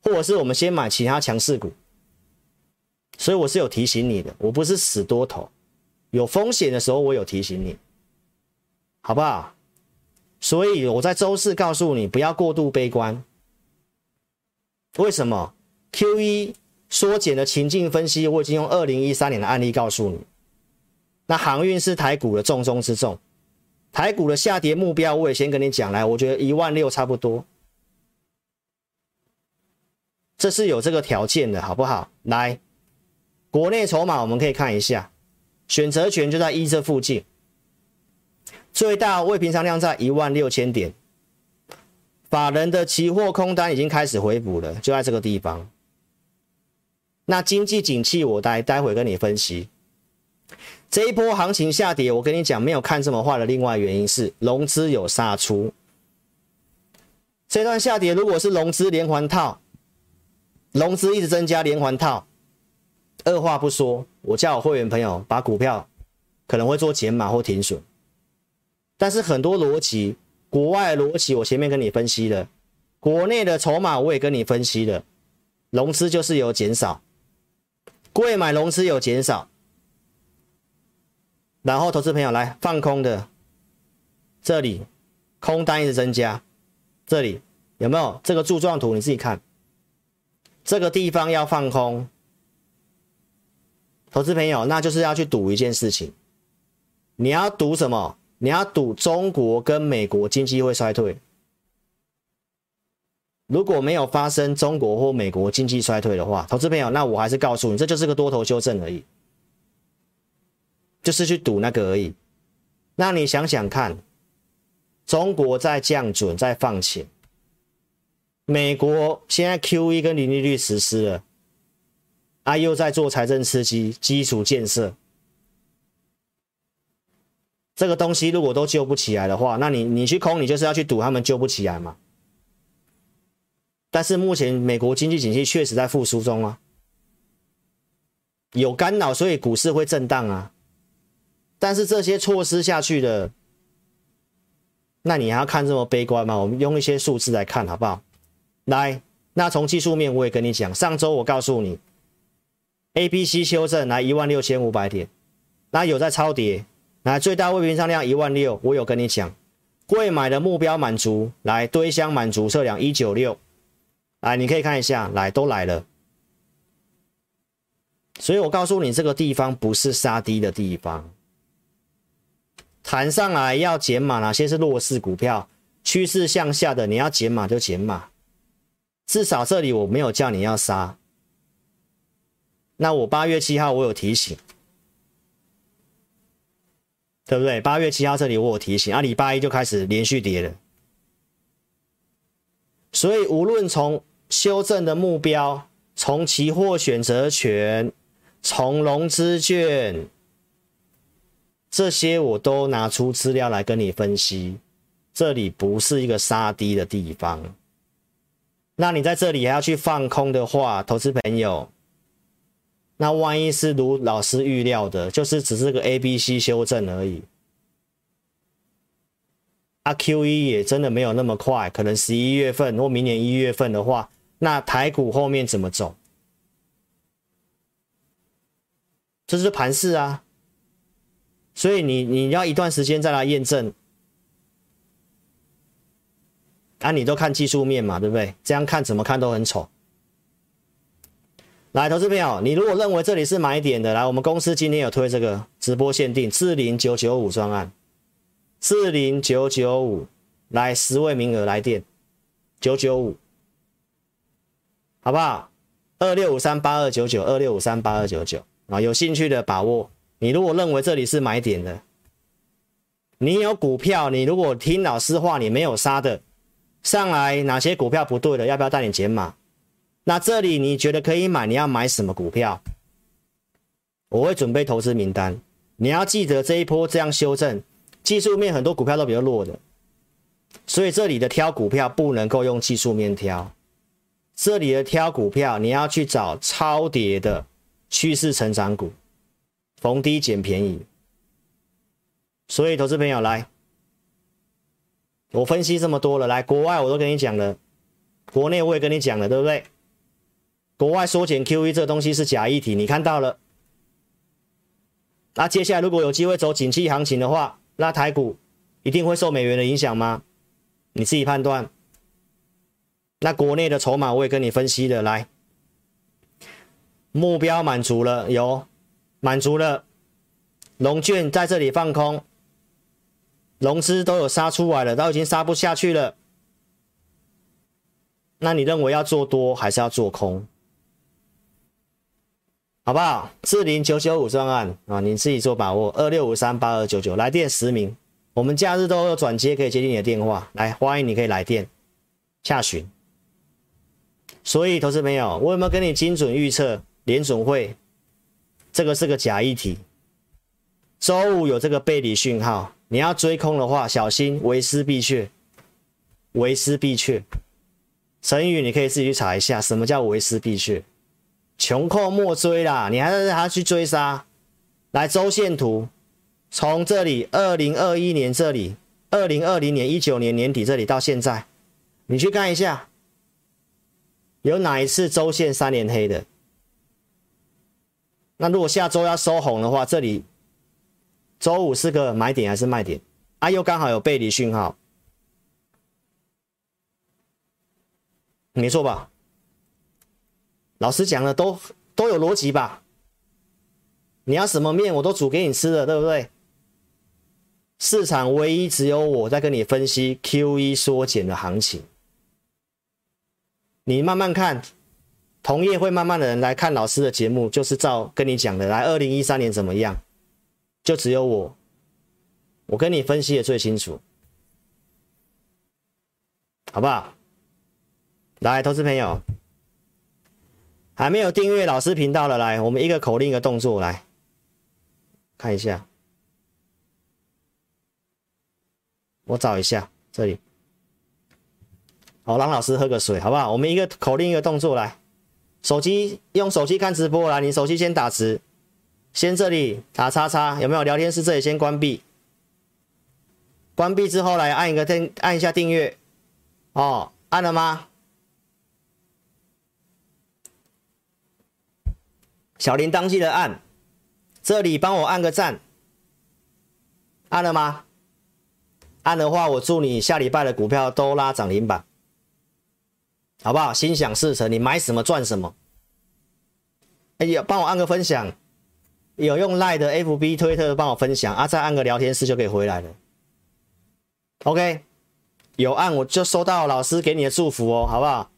或者是我们先买其他强势股。所以我是有提醒你的，我不是死多头，有风险的时候我有提醒你，好不好？所以我在周四告诉你不要过度悲观。为什么？Q 一缩减的情境分析，我已经用二零一三年的案例告诉你。那航运是台股的重中之重，台股的下跌目标我也先跟你讲来，我觉得一万六差不多，这是有这个条件的，好不好？来。国内筹码我们可以看一下，选择权就在一这附近，最大未平仓量在一万六千点，法人的期货空单已经开始回补了，就在这个地方。那经济景气我待待会跟你分析，这一波行情下跌，我跟你讲没有看这么坏的另外原因是融资有杀出，这段下跌如果是融资连环套，融资一直增加连环套。二话不说，我叫我会员朋友把股票可能会做减码或停损，但是很多逻辑，国外的逻辑我前面跟你分析了，国内的筹码我也跟你分析了，融资就是有减少，柜买融资有减少，然后投资朋友来放空的，这里空单一直增加，这里有没有这个柱状图？你自己看，这个地方要放空。投资朋友，那就是要去赌一件事情，你要赌什么？你要赌中国跟美国经济会衰退。如果没有发生中国或美国经济衰退的话，投资朋友，那我还是告诉你，这就是个多头修正而已，就是去赌那个而已。那你想想看，中国在降准，在放钱，美国现在 QE 跟零利率实施了。啊、又在做财政刺激、基础建设，这个东西如果都救不起来的话，那你你去空，你就是要去赌他们救不起来嘛。但是目前美国经济景气确实在复苏中啊，有干扰，所以股市会震荡啊。但是这些措施下去的，那你还要看这么悲观吗？我们用一些数字来看好不好？来，那从技术面我也跟你讲，上周我告诉你。A、B、C 修正来一万六千五百点，那有在超跌，来最大未平仓量一万六，我有跟你讲，柜买的目标满足，来堆箱满足测量一九六，来你可以看一下，来都来了，所以我告诉你这个地方不是杀低的地方，弹上来要减码，哪些是弱势股票，趋势向下的你要减码就减码，至少这里我没有叫你要杀。那我八月七号我有提醒，对不对？八月七号这里我有提醒，啊，礼拜一就开始连续跌了。所以无论从修正的目标，从期货选择权，从融资券，这些我都拿出资料来跟你分析。这里不是一个杀低的地方。那你在这里还要去放空的话，投资朋友。那万一是如老师预料的，就是只是个 A、B、C 修正而已。啊，Q 一也真的没有那么快，可能十一月份或明年一月份的话，那台股后面怎么走？这是盘势啊，所以你你要一段时间再来验证。啊，你都看技术面嘛，对不对？这样看怎么看都很丑。来，投资朋友，你如果认为这里是买点的，来，我们公司今天有推这个直播限定四零九九五专案，四零九九五，来十位名额来电，九九五，好不好？二六五三八二九九，二六五三八二九九啊，有兴趣的把握。你如果认为这里是买点的，你有股票，你如果听老师话，你没有杀的，上来哪些股票不对的，要不要带你减码？那这里你觉得可以买？你要买什么股票？我会准备投资名单。你要记得这一波这样修正，技术面很多股票都比较弱的，所以这里的挑股票不能够用技术面挑。这里的挑股票，你要去找超跌的趋势成长股，逢低捡便宜。所以投资朋友来，我分析这么多了，来国外我都跟你讲了，国内我也跟你讲了，对不对？国外缩减 QE 这东西是假议题，你看到了。那接下来如果有机会走景气行情的话，那台股一定会受美元的影响吗？你自己判断。那国内的筹码我也跟你分析了，来，目标满足了，有满足了，融券在这里放空，融资都有杀出来了，都已经杀不下去了。那你认为要做多还是要做空？好不好？四零九九五专案啊，你自己做把握。二六五三八二九九来电实名，我们假日都有转接可以接听你的电话，来欢迎你可以来电下询。所以，投资朋友，我有没有跟你精准预测联准会？这个是个假议题。周五有这个背离讯号，你要追空的话，小心为师必去，为师必去。成语你可以自己去查一下，什么叫为师必去？穷寇莫追啦，你还是还要去追杀。来周线图，从这里二零二一年这里，二零二零年一九年年底这里到现在，你去看一下。有哪一次周线三连黑的？那如果下周要收红的话，这里周五是个买点还是卖点？啊，又刚好有背离讯号，没错吧？老师讲的都都有逻辑吧？你要什么面我都煮给你吃了，对不对？市场唯一只有我在跟你分析 QE 缩减的行情。你慢慢看，同业会慢慢的人来看老师的节目，就是照跟你讲的，来二零一三年怎么样，就只有我，我跟你分析的最清楚，好不好？来，投资朋友，还没有订阅老师频道的，来，我们一个口令一个动作来看一下，我找一下这里。好，让老师喝个水，好不好？我们一个口令，一个动作来。手机用手机看直播来，你手机先打直，先这里打叉叉，有没有？聊天室这里先关闭，关闭之后来按一个订，按一下订阅。哦，按了吗？小铃铛记得按，这里帮我按个赞。按了吗？按的话，我祝你下礼拜的股票都拉涨停板。好不好？心想事成，你买什么赚什么。哎呀，帮我按个分享，有用 Line 的 FB 推特帮我分享啊，再按个聊天室就可以回来了。OK，有按我就收到老师给你的祝福哦，好不好？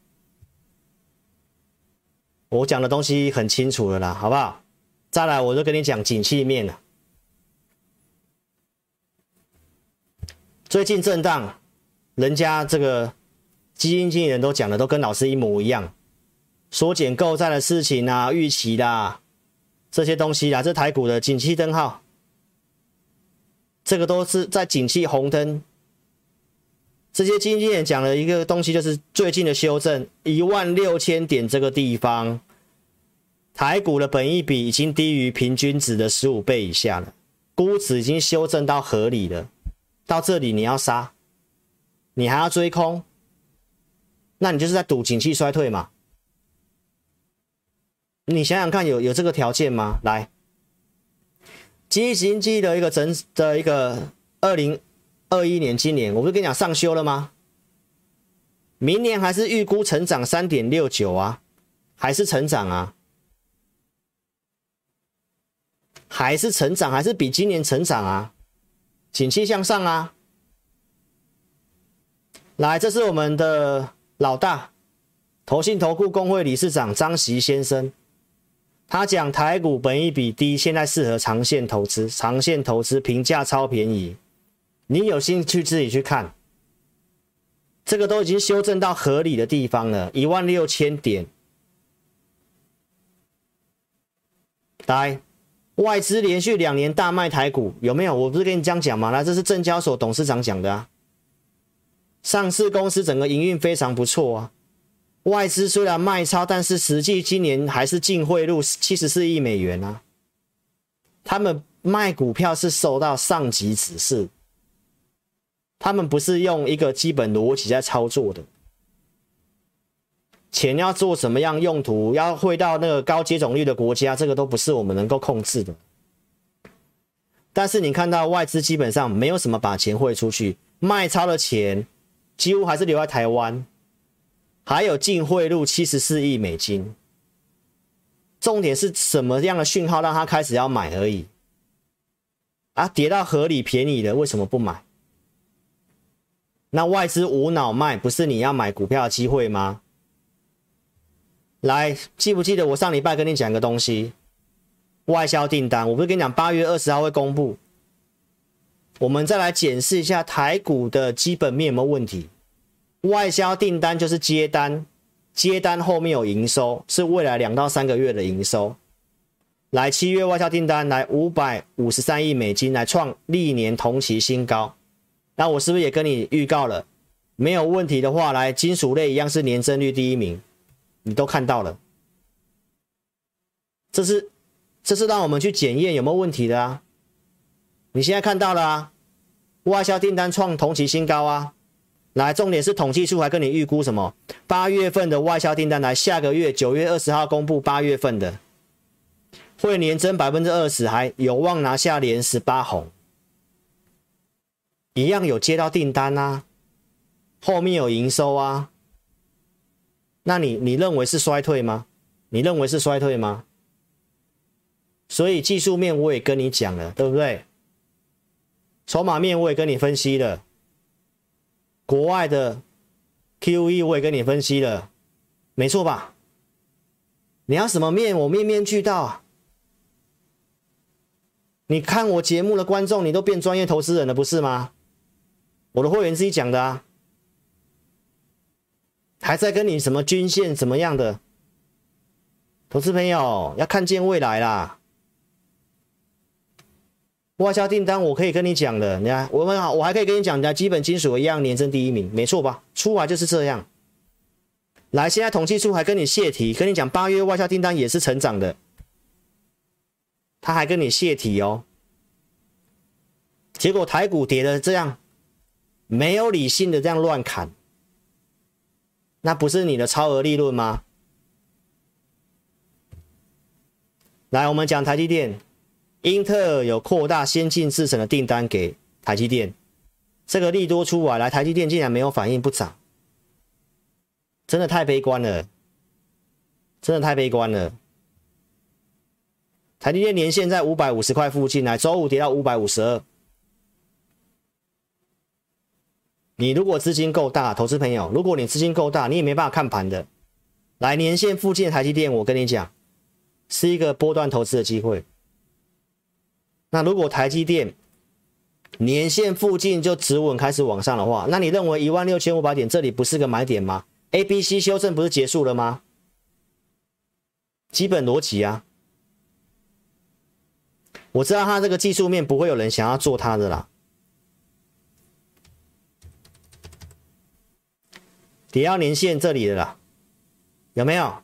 我讲的东西很清楚了啦，好不好？再来我就跟你讲景气面了。最近震荡，人家这个。基金经理人都讲的都跟老师一模一样，缩减购债的事情啊，预期啦，这些东西啦，这台股的景气灯号，这个都是在景气红灯。这些基金经理人讲的一个东西就是最近的修正，一万六千点这个地方，台股的本益比已经低于平均值的十五倍以下了，估值已经修正到合理了。到这里你要杀，你还要追空？那你就是在赌景气衰退嘛？你想想看有，有有这个条件吗？来，基金经理的一个整的一个二零二一年，今年我不是跟你讲上修了吗？明年还是预估成长三点六九啊，还是成长啊？还是成长，还是比今年成长啊？景气向上啊！来，这是我们的。老大，投信投顾工会理事长张席先生，他讲台股本益比低，现在适合长线投资，长线投资评价超便宜，你有兴趣自己去看，这个都已经修正到合理的地方了，一万六千点。来，外资连续两年大卖台股，有没有？我不是跟你这样讲吗？那，这是证交所董事长讲的啊。上市公司整个营运非常不错啊，外资虽然卖超，但是实际今年还是净汇入七十四亿美元啊。他们卖股票是受到上级指示，他们不是用一个基本逻辑在操作的。钱要做什么样用途，要汇到那个高接种率的国家，这个都不是我们能够控制的。但是你看到外资基本上没有什么把钱汇出去，卖超的钱几乎还是留在台湾，还有净汇入七十四亿美金。重点是什么样的讯号让他开始要买而已？啊，跌到合理便宜了，为什么不买？那外资无脑卖，不是你要买股票的机会吗？来，记不记得我上礼拜跟你讲个东西？外销订单，我不是跟你讲八月二十号会公布？我们再来检视一下台股的基本面有没有问题？外销订单就是接单，接单后面有营收，是未来两到三个月的营收。来，七月外销订单来五百五十三亿美金，来创历年同期新高。那我是不是也跟你预告了？没有问题的话，来金属类一样是年增率第一名，你都看到了。这是这是让我们去检验有没有问题的啊。你现在看到了啊，外销订单创同期新高啊。来，重点是统计处还跟你预估什么？八月份的外销订单来下个月九月二十号公布八月份的。会年增百分之二十，还有望拿下连十八红，一样有接到订单啊，后面有营收啊，那你你认为是衰退吗？你认为是衰退吗？所以技术面我也跟你讲了，对不对？筹码面我也跟你分析了，国外的 QE 我也跟你分析了，没错吧？你要什么面，我面面俱到。你看我节目的观众，你都变专业投资人了，不是吗？我的会员自己讲的啊，还在跟你什么均线怎么样的？投资朋友要看见未来啦。外销订单我可以跟你讲的，你看我们好，我还可以跟你讲的，基本金属一样年增第一名，没错吧？出来就是这样。来，现在统计处还跟你泄题，跟你讲八月外销订单也是成长的。他还跟你泄题哦，结果台股跌的这样，没有理性的这样乱砍，那不是你的超额利润吗？来，我们讲台积电，英特尔有扩大先进制程的订单给台积电，这个利多出来，来台积电竟然没有反应不涨，真的太悲观了，真的太悲观了。台积电年线在五百五十块附近，来周五跌到五百五十二。你如果资金够大，投资朋友，如果你资金够大，你也没办法看盘的。来年线附近的台积电，我跟你讲，是一个波段投资的机会。那如果台积电年线附近就止稳开始往上的话，那你认为一万六千五百点这里不是个买点吗？A、B、C 修正不是结束了吗？基本逻辑啊。我知道它这个技术面不会有人想要做它的啦，跌到年线这里的啦，有没有？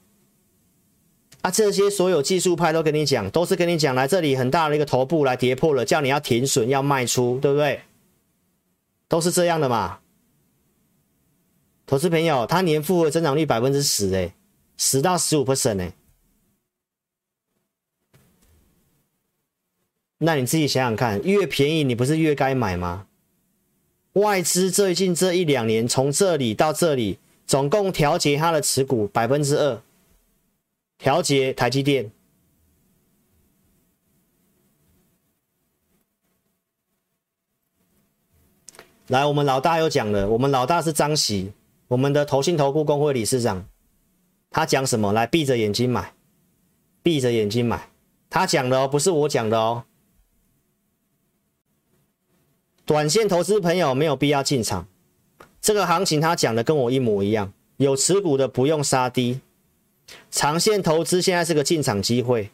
啊，这些所有技术派都跟你讲，都是跟你讲，来这里很大的一个头部来跌破了，叫你要停损要卖出，对不对？都是这样的嘛。投资朋友，它年复合增长率百分之十，哎，十到十五 percent 哎。那你自己想想看，越便宜你不是越该买吗？外资最近这一两年，从这里到这里，总共调节它的持股百分之二，调节台积电。来，我们老大又讲了，我们老大是张喜，我们的投信投顾公会理事长，他讲什么？来，闭着眼睛买，闭着眼睛买，他讲的哦，不是我讲的哦。短线投资朋友没有必要进场，这个行情他讲的跟我一模一样，有持股的不用杀低，长线投资现在是个进场机会。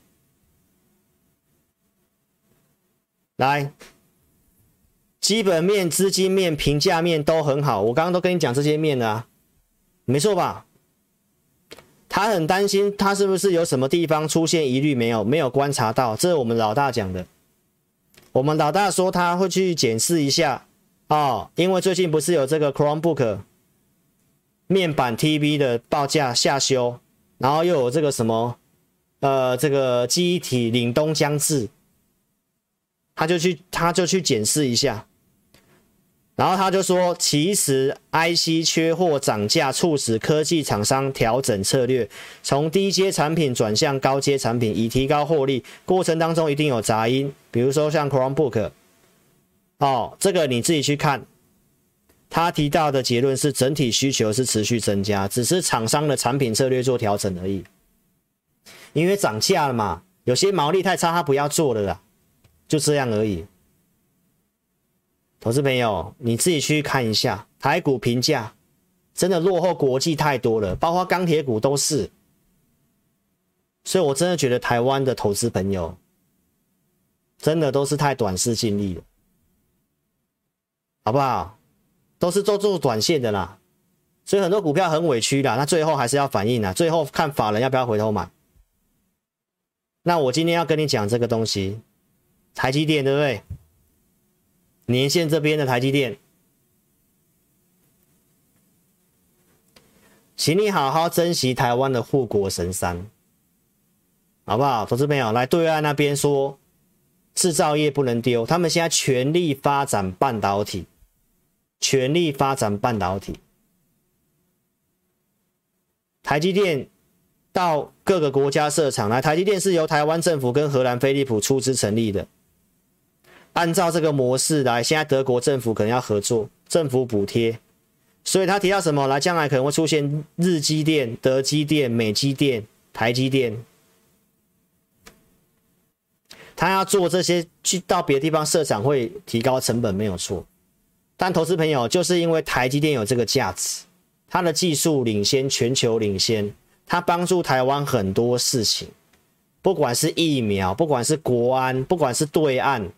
来，基本面、资金面、评价面都很好，我刚刚都跟你讲这些面了，没错吧？他很担心他是不是有什么地方出现疑虑没有？没有观察到，这是我们老大讲的。我们老大说他会去检视一下哦，因为最近不是有这个 Chromebook 面板 TV 的报价下修，然后又有这个什么，呃，这个记忆体凛冬将至，他就去他就去检视一下，然后他就说，其实 IC 缺货涨价促使科技厂商调整策略，从低阶产品转向高阶产品，以提高获利。过程当中一定有杂音，比如说像 Chromebook，哦，这个你自己去看。他提到的结论是，整体需求是持续增加，只是厂商的产品策略做调整而已。因为涨价了嘛，有些毛利太差，他不要做了啦，就这样而已。投资朋友，你自己去看一下台股评价，真的落后国际太多了，包括钢铁股都是。所以我真的觉得台湾的投资朋友，真的都是太短视近利了，好不好？都是做做短线的啦，所以很多股票很委屈的，那最后还是要反应啦，最后看法人要不要回头买。那我今天要跟你讲这个东西，台积电对不对？年线这边的台积电，请你好好珍惜台湾的护国神山，好不好？投资朋友来对岸那边说，制造业不能丢，他们现在全力发展半导体。全力发展半导体，台积电到各个国家设厂来。台积电是由台湾政府跟荷兰飞利浦出资成立的，按照这个模式来，现在德国政府可能要合作，政府补贴，所以他提到什么？来，将来可能会出现日积电、德积电、美积电、台积电，他要做这些去到别的地方设厂会提高成本，没有错。但投资朋友，就是因为台积电有这个价值，它的技术领先，全球领先，它帮助台湾很多事情，不管是疫苗，不管是国安，不管是对岸，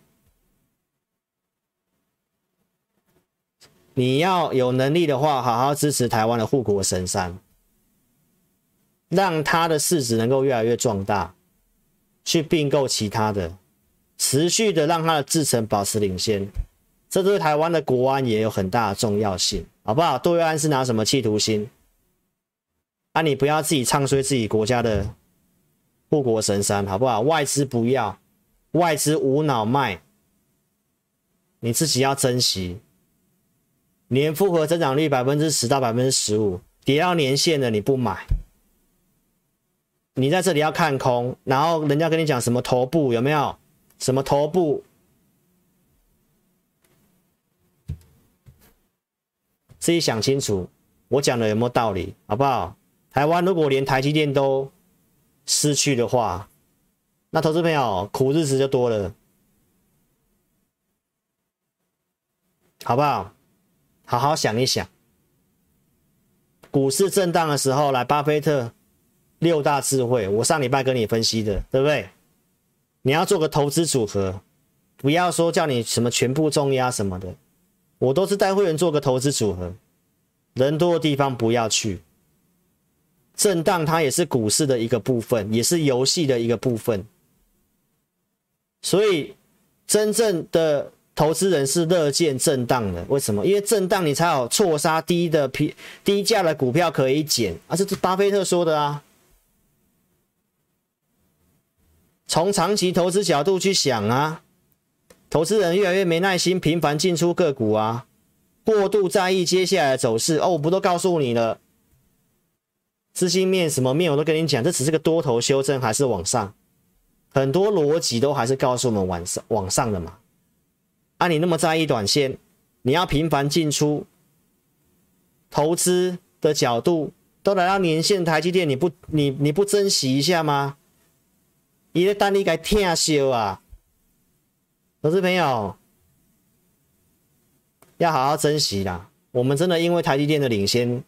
你要有能力的话，好好支持台湾的护国神山，让它的市值能够越来越壮大，去并购其他的，持续的让它的制程保持领先。这对台湾的国安也有很大的重要性，好不好？对岸是拿什么企图心？啊，你不要自己唱衰自己国家的护国神山，好不好？外资不要，外资无脑卖，你自己要珍惜。年复合增长率百分之十到百分之十五，跌到年限了你不买，你在这里要看空，然后人家跟你讲什么头部有没有？什么头部？自己想清楚，我讲的有没有道理，好不好？台湾如果连台积电都失去的话，那投资朋友苦日子就多了，好不好？好好想一想，股市震荡的时候，来巴菲特六大智慧，我上礼拜跟你分析的，对不对？你要做个投资组合，不要说叫你什么全部重压什么的。我都是带会员做个投资组合，人多的地方不要去。震荡它也是股市的一个部分，也是游戏的一个部分。所以真正的投资人是乐见震荡的。为什么？因为震荡你才有错杀低的低低价的股票可以捡，啊，这是巴菲特说的啊。从长期投资角度去想啊。投资人越来越没耐心，频繁进出个股啊，过度在意接下来的走势哦，我不都告诉你了，资金面什么面我都跟你讲，这只是个多头修正还是往上，很多逻辑都还是告诉我们往上往上的嘛。啊，你那么在意短线，你要频繁进出，投资的角度都来到年线台积电，你不你你不珍惜一下吗？你的单你该听修啊。投资朋友要好好珍惜啦！我们真的因为台积电的领先，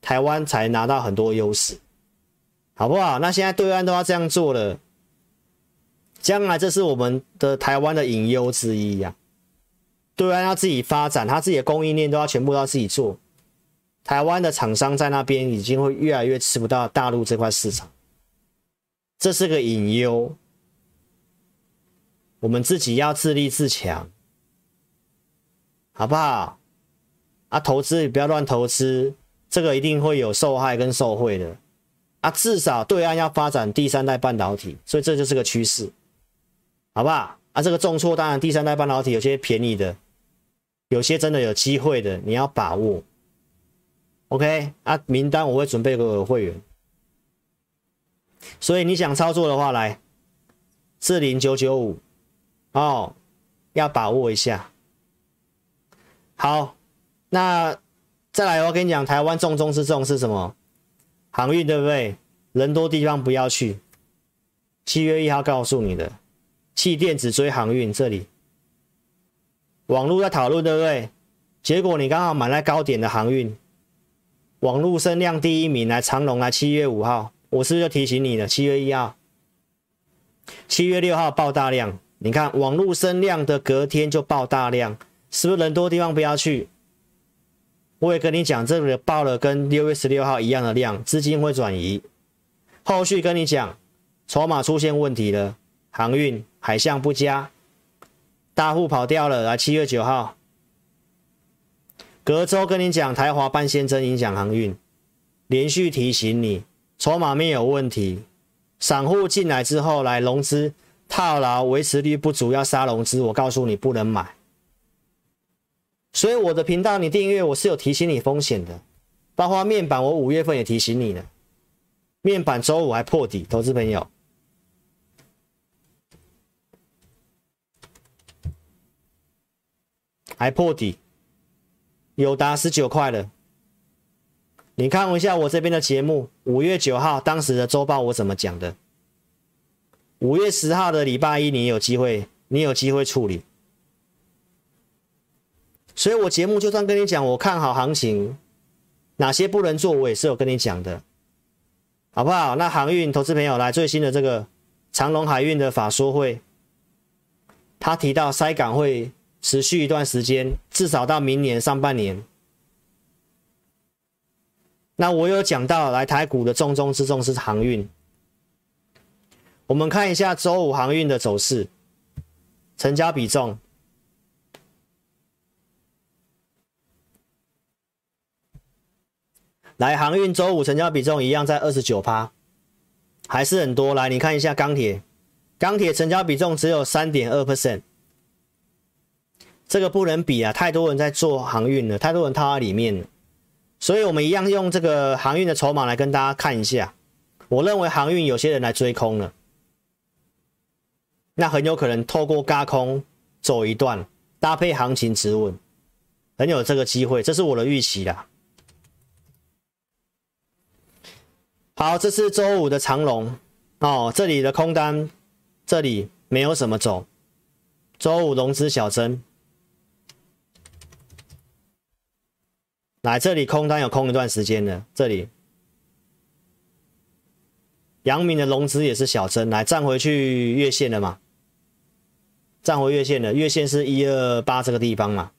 台湾才拿到很多优势，好不好？那现在对岸都要这样做了，将来这是我们的台湾的隐忧之一呀。对岸要自己发展，他自己的供应链都要全部都要自己做，台湾的厂商在那边已经会越来越吃不到大陆这块市场，这是个隐忧。我们自己要自立自强，好不好？啊，投资也不要乱投资，这个一定会有受害跟受惠的啊，至少对岸要发展第三代半导体，所以这就是个趋势，好不好？啊，这个重挫当然第三代半导体有些便宜的，有些真的有机会的，你要把握。OK，啊，名单我会准备给会员，所以你想操作的话，来四零九九五哦，要把握一下。好，那再来，我跟你讲，台湾重中之重是什么？航运，对不对？人多地方不要去。七月一号告诉你的，弃电只追航运，这里网络在讨论，对不对？结果你刚好买在高点的航运，网络声量第一名来长隆来七月五号，我是不是就提醒你了？七月一号，七月六号爆大量，你看网络声量的隔天就爆大量。是不是人多地方不要去？我也跟你讲，这个报了跟六月十六号一样的量，资金会转移。后续跟你讲，筹码出现问题了，航运海象不佳，大户跑掉了。来，七月九号，隔周跟你讲，台华半仙针影响航运，连续提醒你，筹码面有问题，散户进来之后来融资套牢，维持率不足要杀融资，我告诉你不能买。所以我的频道你订阅，我是有提醒你风险的，包括面板，我五月份也提醒你了，面板周五还破底，投资朋友。还破底，有达十九块了，你看一下我这边的节目，五月九号当时的周报我怎么讲的，五月十号的礼拜一你有机会，你有机会处理。所以我节目就算跟你讲，我看好行情，哪些不能做，我也是有跟你讲的，好不好？那航运投资朋友来最新的这个长隆海运的法说会，他提到塞港会持续一段时间，至少到明年上半年。那我有讲到来台股的重中之重是航运，我们看一下周五航运的走势，成交比重。来，航运周五成交比重一样在二十九趴，还是很多。来，你看一下钢铁，钢铁成交比重只有三点二 percent，这个不能比啊！太多人在做航运了，太多人套在里面了，所以我们一样用这个航运的筹码来跟大家看一下。我认为航运有些人来追空了，那很有可能透过轧空走一段，搭配行情止稳，很有这个机会，这是我的预期啦。好，这是周五的长龙哦，这里的空单，这里没有什么走。周五融资小增，来这里空单有空一段时间的，这里阳明的融资也是小增，来站回去月线了嘛？站回月线了，月线是一二八这个地方嘛？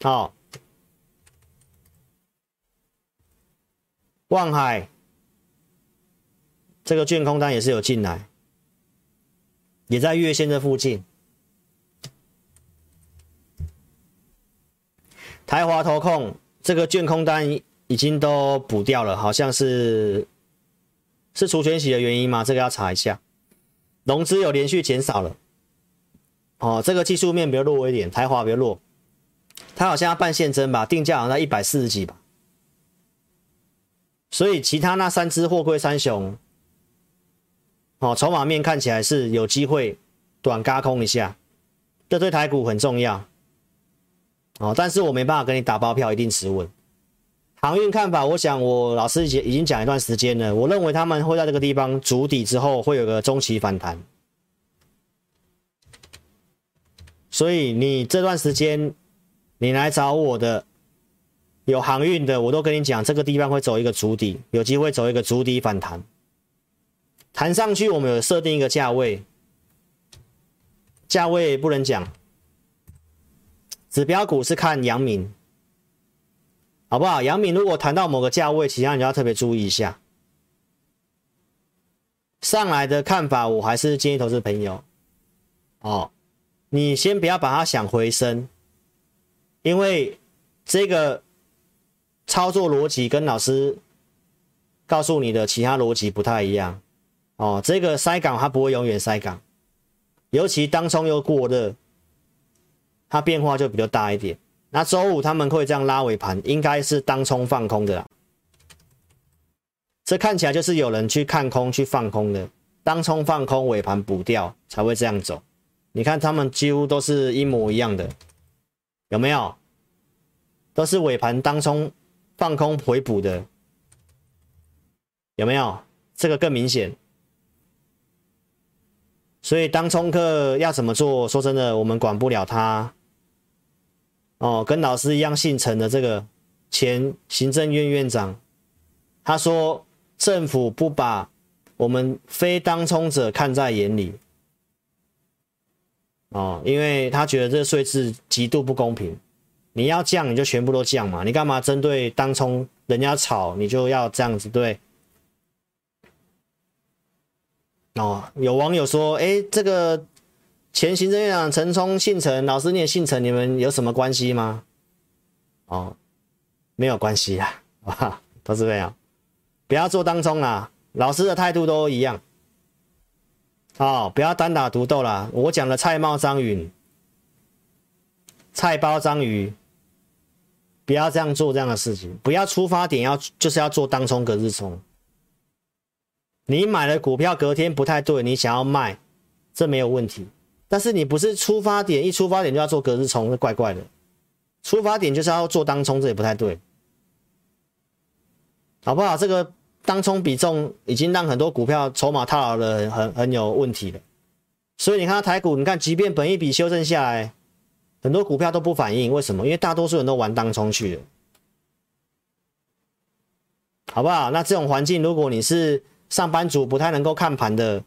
好，望海。这个券空单也是有进来，也在月线这附近。台华投控这个券空单已经都补掉了，好像是是除权息的原因吗？这个要查一下。融资有连续减少了，哦，这个技术面比较弱一点，台华比较弱，它好像要半现增吧，定价好像在一百四十几吧。所以其他那三只货柜三雄。哦，筹码面看起来是有机会短轧空一下，这对台股很重要。哦，但是我没办法跟你打包票，一定持稳。航运看法，我想我老师已经已经讲一段时间了，我认为他们会在这个地方筑底之后会有个中期反弹。所以你这段时间你来找我的有航运的，我都跟你讲，这个地方会走一个筑底，有机会走一个筑底反弹。弹上去，我们有设定一个价位，价位不能讲。指标股是看阳明，好不好？阳明如果谈到某个价位，其他你就要特别注意一下。上来的看法，我还是建议投资朋友，哦，你先不要把它想回升，因为这个操作逻辑跟老师告诉你的其他逻辑不太一样哦。这个塞港它不会永远塞港，尤其当中又过热，它变化就比较大一点。那周五他们会这样拉尾盘，应该是当冲放空的啦。这看起来就是有人去看空去放空的，当冲放空尾盘补掉才会这样走。你看他们几乎都是一模一样的，有没有？都是尾盘当冲放空回补的，有没有？这个更明显。所以当冲客要怎么做？说真的，我们管不了他。哦，跟老师一样姓陈的这个前行政院院长，他说政府不把我们非当冲者看在眼里。哦，因为他觉得这税制极度不公平。你要降，你就全部都降嘛，你干嘛针对当冲人家炒，你就要这样子对？哦，有网友说，哎，这个前行政院长陈冲姓陈，老师你也姓陈，你们有什么关系吗？哦，没有关系啊，哇，都是这样，不要做当冲啦，老师的态度都一样。哦，不要单打独斗啦，我讲的菜猫张云，菜包章鱼。不要这样做这样的事情，不要出发点要就是要做当冲隔日冲。你买了股票隔天不太对，你想要卖，这没有问题。但是你不是出发点一出发点就要做隔日冲，那怪怪的。出发点就是要做当冲，这也不太对，好不好？这个当冲比重已经让很多股票筹码套牢了很，很很有问题了。所以你看它台股，你看即便本益比修正下来。很多股票都不反应，为什么？因为大多数人都玩当冲去了，好不好？那这种环境，如果你是上班族，不太能够看盘的，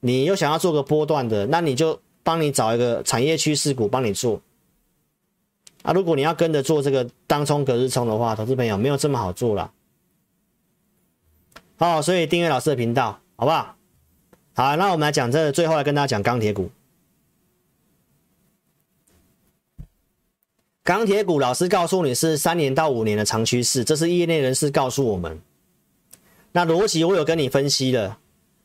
你又想要做个波段的，那你就帮你找一个产业趋势股帮你做。啊，如果你要跟着做这个当冲隔日冲的话，投资朋友没有这么好做了。好，所以订阅老师的频道，好不好？好，那我们来讲这，最后来跟大家讲钢铁股。钢铁股，老师告诉你是三年到五年的长趋势，这是业内人士告诉我们。那逻辑我有跟你分析了，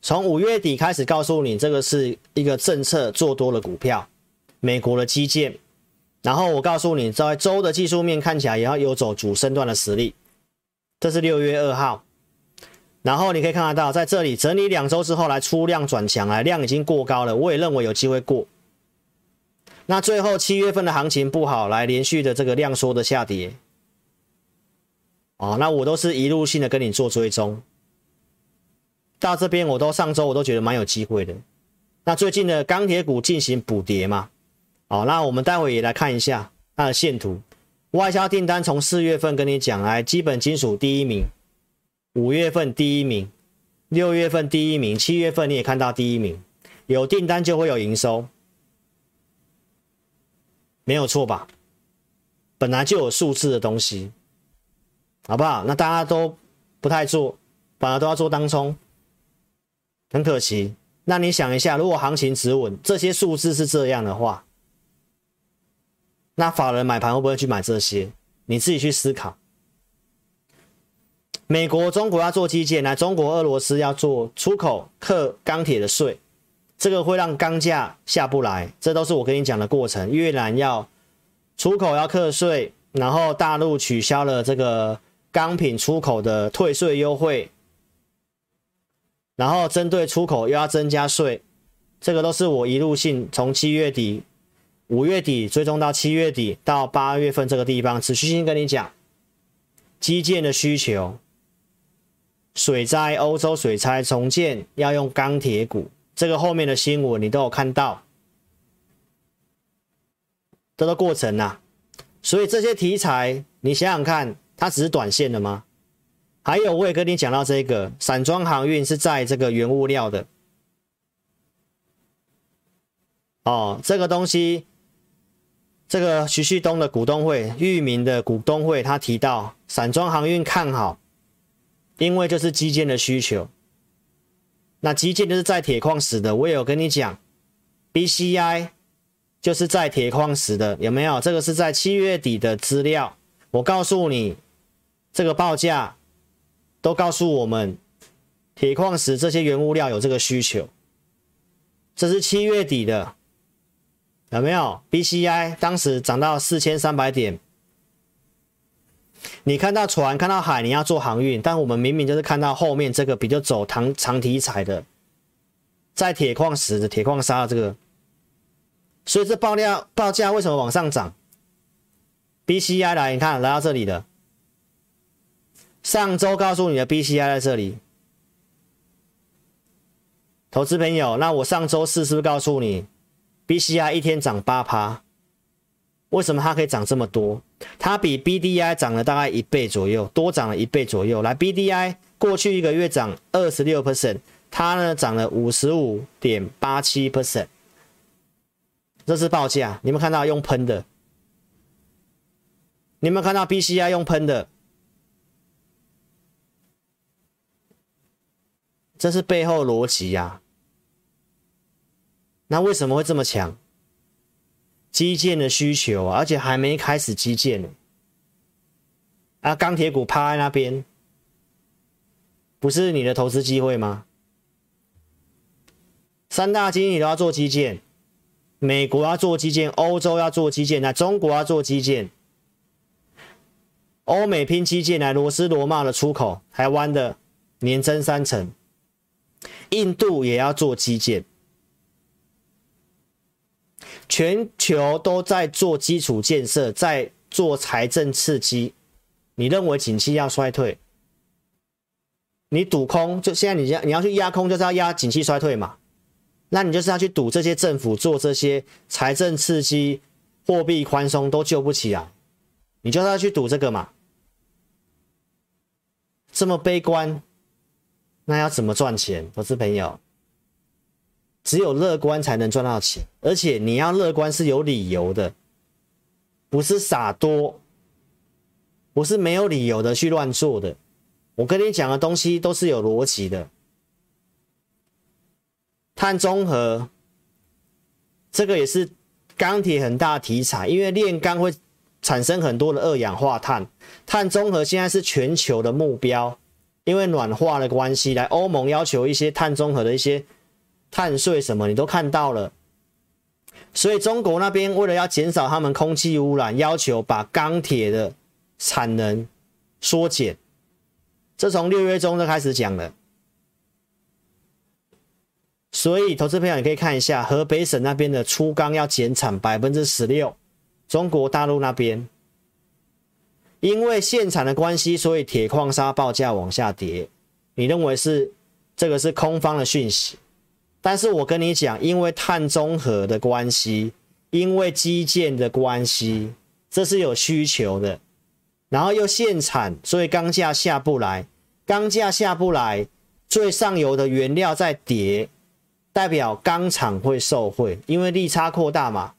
从五月底开始告诉你，这个是一个政策做多的股票，美国的基建。然后我告诉你，在周的技术面看起来也要有走主升段的实力，这是六月二号。然后你可以看得到，在这里整理两周之后来出量转强，来量已经过高了，我也认为有机会过。那最后七月份的行情不好，来连续的这个量缩的下跌，哦，那我都是一路性的跟你做追踪，到这边我都上周我都觉得蛮有机会的。那最近的钢铁股进行补跌嘛，哦，那我们待会也来看一下它的线图，外销订单从四月份跟你讲来，基本金属第一名，五月份第一名，六月份第一名，七月份你也看到第一名，有订单就会有营收。没有错吧？本来就有数字的东西，好不好？那大家都不太做，反而都要做当冲，很可惜。那你想一下，如果行情止稳，这些数字是这样的话，那法人买盘会不会去买这些？你自己去思考。美国、中国要做基建，来中国、俄罗斯要做出口克钢铁的税。这个会让钢价下不来，这都是我跟你讲的过程。越南要出口要课税，然后大陆取消了这个钢品出口的退税优惠，然后针对出口又要增加税，这个都是我一路性从七月底、五月底追踪到七月底到八月份这个地方持续性跟你讲基建的需求，水灾、欧洲水灾重建要用钢铁股。这个后面的新闻你都有看到，这个过程啊，所以这些题材你想想看，它只是短线的吗？还有我也跟你讲到这个散装航运是在这个原物料的，哦，这个东西，这个徐旭东的股东会、裕民的股东会，他提到散装航运看好，因为就是基建的需求。那基建就是在铁矿石的，我有跟你讲，BCI 就是在铁矿石的，有没有？这个是在七月底的资料，我告诉你，这个报价都告诉我们，铁矿石这些原物料有这个需求。这是七月底的，有没有？BCI 当时涨到四千三百点。你看到船，看到海，你要做航运，但我们明明就是看到后面这个比较走长长题材的，在铁矿石的铁矿砂的这个，所以这报料报价为什么往上涨？BCI 来，你看来到这里的，上周告诉你的 BCI 在这里，投资朋友，那我上周四是不是告诉你，BCI 一天涨八趴？为什么它可以涨这么多？它比 BDI 涨了大概一倍左右，多涨了一倍左右。来，BDI 过去一个月涨二十六 percent，它呢涨了五十五点八七 percent。这是报价，你们看到用喷的？你们看到 BCI 用喷的？这是背后逻辑呀。那为什么会这么强？基建的需求啊，而且还没开始基建呢。啊，钢铁股趴在那边，不是你的投资机会吗？三大经济都要做基建，美国要做基建，欧洲要做基建，那中国要做基建，欧美拼基建，来罗斯罗茂的出口，台湾的年增三成，印度也要做基建。全球都在做基础建设，在做财政刺激。你认为景气要衰退？你赌空，就现在你要你要去压空，就是要压景气衰退嘛？那你就是要去赌这些政府做这些财政刺激、货币宽松都救不起啊，你就是要去赌这个嘛？这么悲观，那要怎么赚钱？投资朋友？只有乐观才能赚到钱，而且你要乐观是有理由的，不是傻多，不是没有理由的去乱做的。我跟你讲的东西都是有逻辑的。碳中和，这个也是钢铁很大题材，因为炼钢会产生很多的二氧化碳。碳中和现在是全球的目标，因为暖化的关系，来欧盟要求一些碳中和的一些。碳税什么你都看到了，所以中国那边为了要减少他们空气污染，要求把钢铁的产能缩减。这从六月中就开始讲了，所以投资朋友你可以看一下河北省那边的粗钢要减产百分之十六，中国大陆那边因为限产的关系，所以铁矿砂报价往下跌。你认为是这个是空方的讯息？但是我跟你讲，因为碳中和的关系，因为基建的关系，这是有需求的，然后又限产，所以钢价下不来。钢价下不来，最上游的原料在跌，代表钢厂会受惠，因为利差扩大嘛，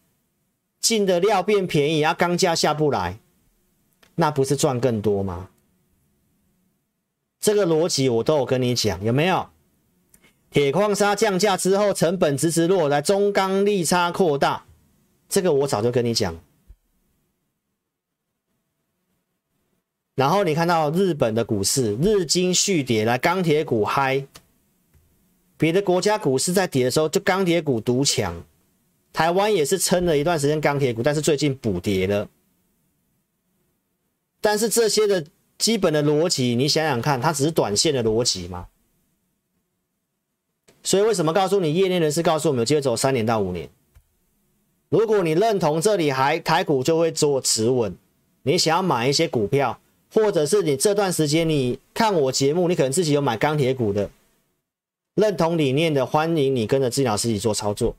进的料变便宜，啊，钢价下不来，那不是赚更多吗？这个逻辑我都有跟你讲，有没有？铁矿砂降价之后，成本直直落来，中钢利差扩大，这个我早就跟你讲。然后你看到日本的股市日经续跌，来钢铁股嗨，别的国家股市在跌的时候，就钢铁股独强。台湾也是撑了一段时间钢铁股，但是最近补跌了。但是这些的基本的逻辑，你想想看，它只是短线的逻辑吗？所以为什么告诉你业内人士告诉我们有机会走三年到五年？如果你认同这里还台股就会做持稳，你想要买一些股票，或者是你这段时间你看我节目，你可能自己有买钢铁股的，认同理念的，欢迎你跟着志老师一起做操作，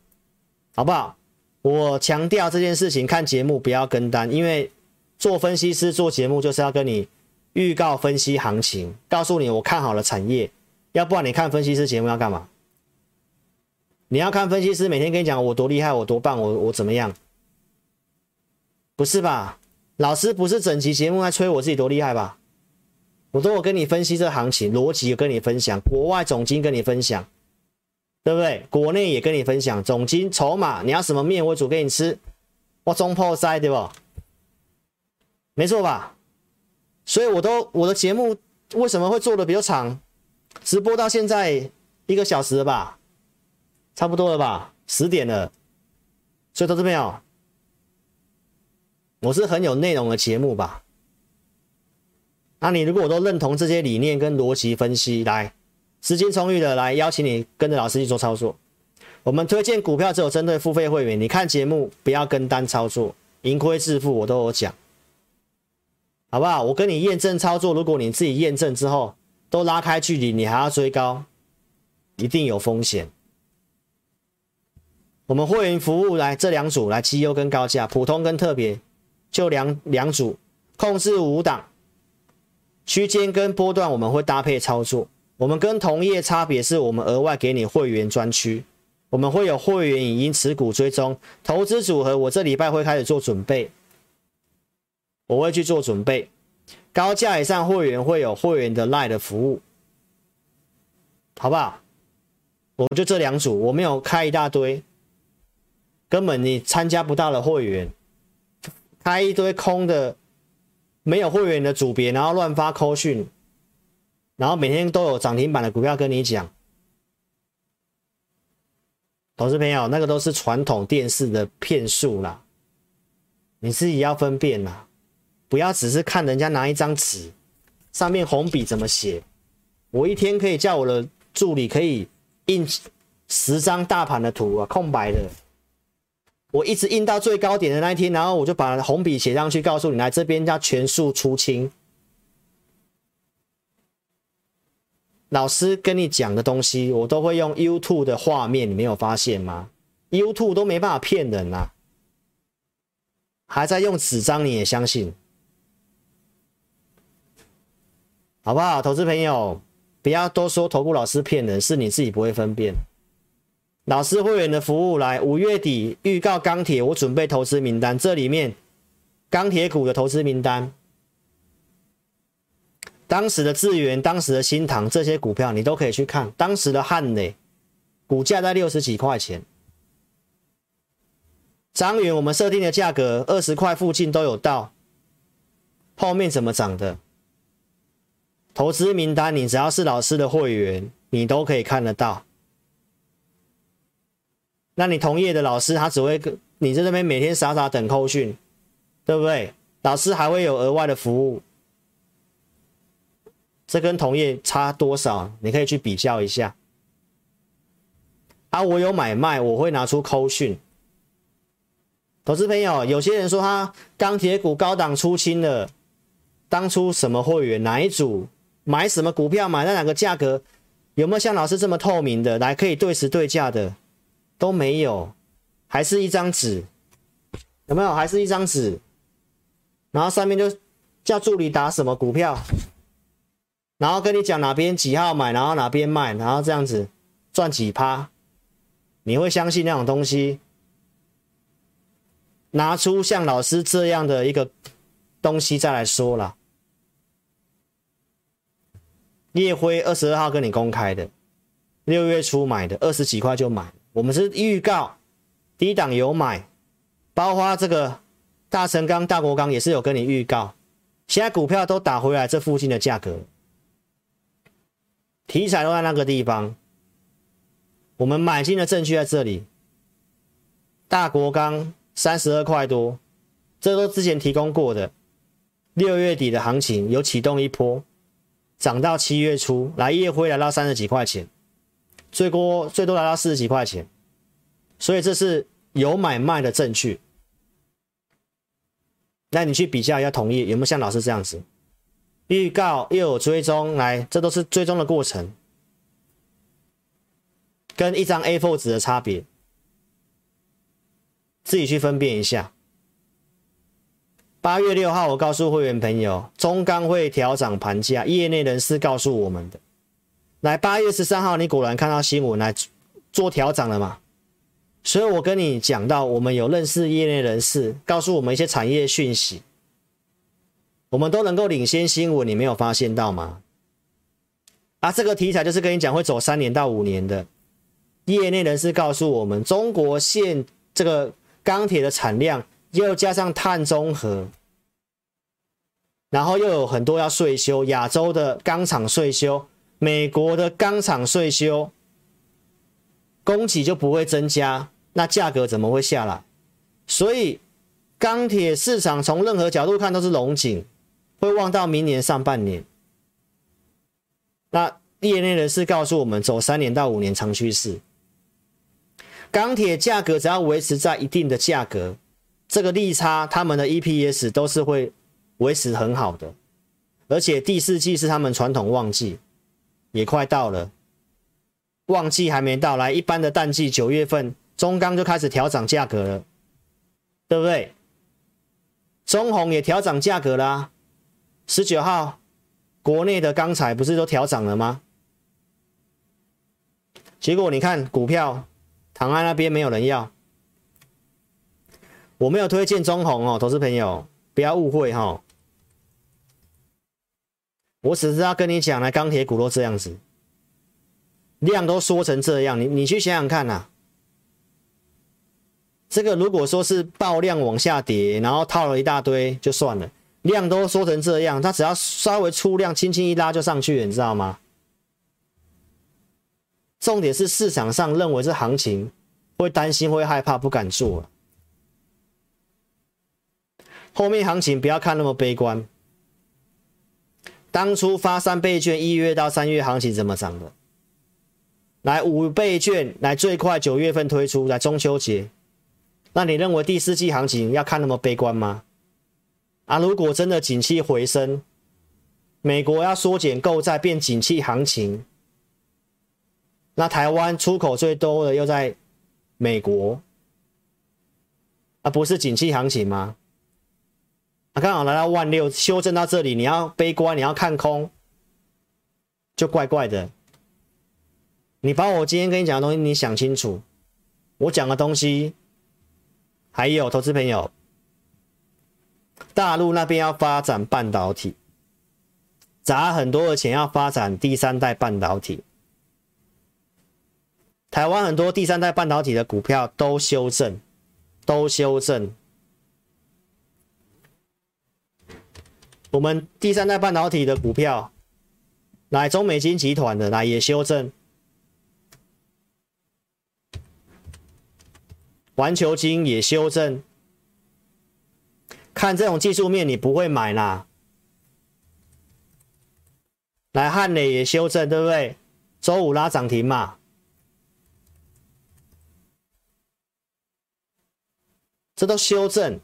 好不好？我强调这件事情，看节目不要跟单，因为做分析师做节目就是要跟你预告分析行情，告诉你我看好了产业，要不然你看分析师节目要干嘛？你要看分析师每天跟你讲我多厉害，我多棒，我我怎么样？不是吧？老师不是整期节目在吹我自己多厉害吧？我都有跟你分析这行情逻辑，跟你分享国外总经跟你分享，对不对？国内也跟你分享总经筹码，你要什么面我煮给你吃，我中破塞对不？没错吧？所以我都我的节目为什么会做的比较长？直播到现在一个小时了吧，差不多了吧，十点了。所以投资朋友，我是很有内容的节目吧？那你如果我都认同这些理念跟逻辑分析，来，时间充裕的来邀请你跟着老师去做操作。我们推荐股票只有针对付费会员，你看节目不要跟单操作，盈亏自负我都有讲，好不好？我跟你验证操作，如果你自己验证之后都拉开距离，你还要追高，一定有风险。我们会员服务来这两组来绩优跟高价，普通跟特别，就两两组，控制五档。区间跟波段我们会搭配操作，我们跟同业差别是我们额外给你会员专区，我们会有会员影音持股追踪投资组合，我这礼拜会开始做准备，我会去做准备，高价以上会员会有会员的 LINE 的服务，好不好？我就这两组，我没有开一大堆，根本你参加不到的会员，开一堆空的。没有会员的组别，然后乱发扣讯，然后每天都有涨停板的股票跟你讲，投资朋友，那个都是传统电视的骗术啦，你自己要分辨啦，不要只是看人家拿一张纸，上面红笔怎么写，我一天可以叫我的助理可以印十张大盘的图啊，空白的。我一直印到最高点的那一天，然后我就把红笔写上去，告诉你来这边叫全数出清。老师跟你讲的东西，我都会用 YouTube 的画面，你没有发现吗？YouTube 都没办法骗人啊，还在用纸张，你也相信？好不好？投资朋友，不要都说投顾老师骗人，是你自己不会分辨。老师会员的服务来，五月底预告钢铁，我准备投资名单，这里面钢铁股的投资名单，当时的智原、当时的新唐这些股票你都可以去看，当时的汉磊股价在六十几块钱，彰源我们设定的价格二十块附近都有到，后面怎么涨的？投资名单你只要是老师的会员，你都可以看得到。那你同业的老师，他只会跟你在那边每天傻傻等扣讯，对不对？老师还会有额外的服务，这跟同业差多少？你可以去比较一下。啊，我有买卖，我会拿出扣讯。投资朋友，有些人说他钢铁股高档出清了，当初什么会员哪一组买什么股票，买在哪个价格，有没有像老师这么透明的，来可以对时对价的？都没有，还是一张纸，有没有？还是一张纸，然后上面就叫助理打什么股票，然后跟你讲哪边几号买，然后哪边卖，然后这样子赚几趴，你会相信那种东西？拿出像老师这样的一个东西再来说了。叶辉二十二号跟你公开的，六月初买的，二十几块就买。我们是预告低档有买，包括这个大成钢、大国钢也是有跟你预告。现在股票都打回来这附近的价格，题材都在那个地方。我们买进的证据在这里，大国钢三十二块多，这都之前提供过的。六月底的行情有启动一波，涨到七月初，来夜辉来到三十几块钱。最多最多来到四十几块钱，所以这是有买卖的证据。那你去比较一下同意有没有像老师这样子，预告又有追踪，来，这都是追踪的过程，跟一张 A4 纸的差别，自己去分辨一下。八月六号，我告诉会员朋友，中钢会调涨盘价，业内人士告诉我们的。来，八月十三号，你果然看到新闻来做调涨了嘛？所以我跟你讲到，我们有认识业内人士，告诉我们一些产业讯息，我们都能够领先新闻，你没有发现到吗？啊，这个题材就是跟你讲会走三年到五年的，业内人士告诉我们，中国现这个钢铁的产量，又加上碳中和，然后又有很多要税修，亚洲的钢厂税修，美国的钢厂税修，供给就不会增加，那价格怎么会下来？所以钢铁市场从任何角度看都是龙井，会望到明年上半年。那业内人士告诉我们，走三年到五年长趋势，钢铁价格只要维持在一定的价格，这个利差，他们的 EPS 都是会。维持很好的，而且第四季是他们传统旺季，也快到了。旺季还没到来，一般的淡季九月份中钢就开始调涨价格了，对不对？中红也调涨价格啦、十九号国内的钢材不是都调涨了吗？结果你看股票躺在那边没有人要，我没有推荐中红哦，投资朋友不要误会哈、哦。我只是要跟你讲，呢，钢铁股都这样子，量都缩成这样，你你去想想看呐、啊，这个如果说是爆量往下跌，然后套了一大堆就算了，量都缩成这样，它只要稍微出量，轻轻一拉就上去了，你知道吗？重点是市场上认为这行情会担心、会害怕、不敢做，后面行情不要看那么悲观。当初发三倍券，一月到三月行情怎么涨的？来五倍券，来最快九月份推出，来中秋节。那你认为第四季行情要看那么悲观吗？啊，如果真的景气回升，美国要缩减购债变景气行情，那台湾出口最多的又在美国，啊，不是景气行情吗？他刚好来到万六，修正到这里，你要悲观，你要看空，就怪怪的。你把我今天跟你讲的东西，你想清楚。我讲的东西，还有投资朋友，大陆那边要发展半导体，砸很多的钱要发展第三代半导体。台湾很多第三代半导体的股票都修正，都修正。我们第三代半导体的股票，来中美晶集团的来也修正，环球晶也修正。看这种技术面，你不会买啦。来汉磊也修正，对不对？周五拉涨停嘛，这都修正。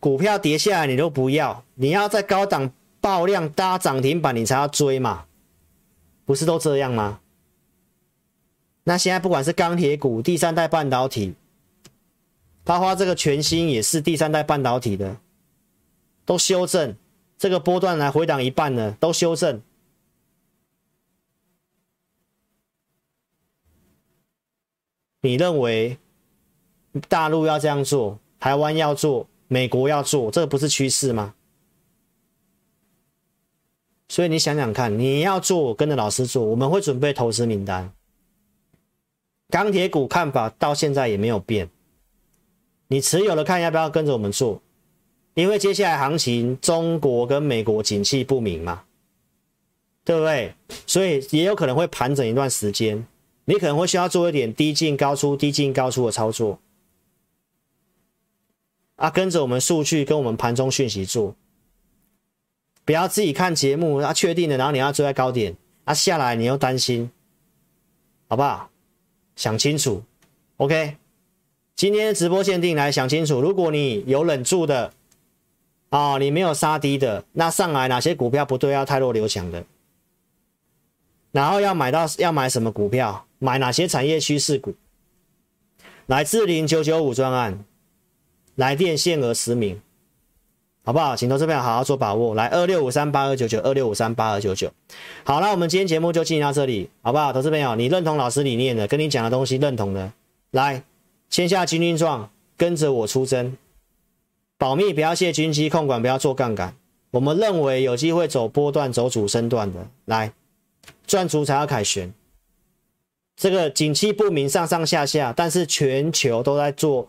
股票跌下来你都不要，你要在高档爆量搭涨停板你才要追嘛，不是都这样吗？那现在不管是钢铁股、第三代半导体，包括这个全新也是第三代半导体的，都修正，这个波段来回档一半了，都修正。你认为大陆要这样做，台湾要做？美国要做，这个不是趋势吗？所以你想想看，你要做，跟着老师做，我们会准备投资名单。钢铁股看法到现在也没有变，你持有的看要不要跟着我们做？因为接下来行情，中国跟美国景气不明嘛，对不对？所以也有可能会盘整一段时间，你可能会需要做一点低进高出、低进高出的操作。啊，跟着我们数据，跟我们盘中讯息做，不要自己看节目，啊，确定了，然后你要追在高点，啊，下来你又担心，好不好？想清楚，OK。今天直播限定来想清楚，如果你有忍住的，啊、哦，你没有杀低的，那上来哪些股票不对，要太弱留强的，然后要买到要买什么股票，买哪些产业趋势股，来自零九九五专案。来电限额十名，好不好？请投资朋友好好做把握。来二六五三八二九九二六五三八二九九。好了，那我们今天节目就进行到这里，好不好？投资朋友，你认同老师理念的，跟你讲的东西认同的，来签下军军状，跟着我出征，保密不要泄军机，控管不要做杠杆。我们认为有机会走波段、走主升段的，来赚足才要凯旋。这个景气不明，上上下下，但是全球都在做。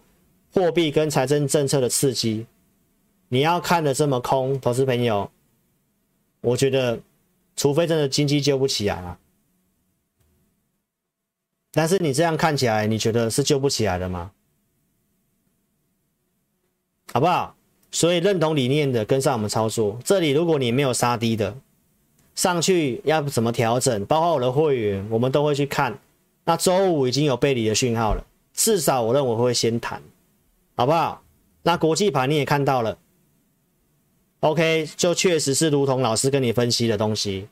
货币跟财政政策的刺激，你要看的这么空，投资朋友，我觉得除非真的经济救不起来啊。但是你这样看起来，你觉得是救不起来的吗？好不好？所以认同理念的跟上我们操作。这里如果你没有杀低的，上去要怎么调整？包括我的会员，我们都会去看。那周五已经有背离的讯号了，至少我认为会先谈，好不好？那国际盘你也看到了，OK，就确实是如同老师跟你分析的东西。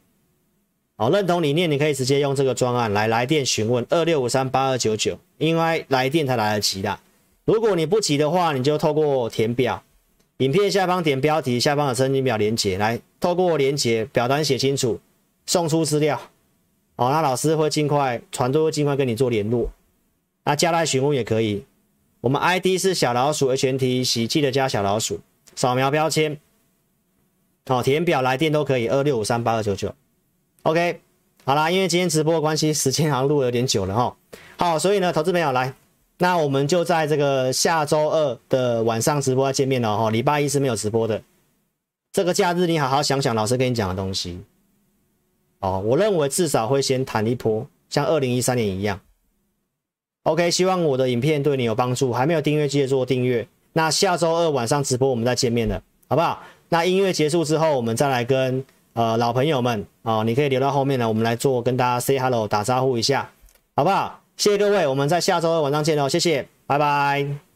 好，认同理念，你可以直接用这个专案来来电询问二六五三八二九九，因为来电才来得及的。如果你不急的话，你就透过填表，影片下方点标题，下方的申请表连接，来透过连接表单写清楚，送出资料。好，那老师会尽快，团队会尽快跟你做联络。那加来询问也可以。我们 ID 是小老鼠 HNT，喜记得加小老鼠，扫描标签，好，填表来电都可以，二六五三八二九九，OK，好啦，因为今天直播的关系，时间好像录了有点久了哈，好，所以呢，投资朋友来，那我们就在这个下周二的晚上直播再见面了哈，礼拜一是没有直播的，这个假日你好好想想老师跟你讲的东西，哦，我认为至少会先谈一波，像二零一三年一样。OK，希望我的影片对你有帮助。还没有订阅，记得做订阅。那下周二晚上直播，我们再见面了，好不好？那音乐结束之后，我们再来跟呃老朋友们啊、你可以留到后面来，我们来做跟大家 say hello 打招呼一下，好不好？谢谢各位，我们在下周二晚上见哦，谢谢，拜拜。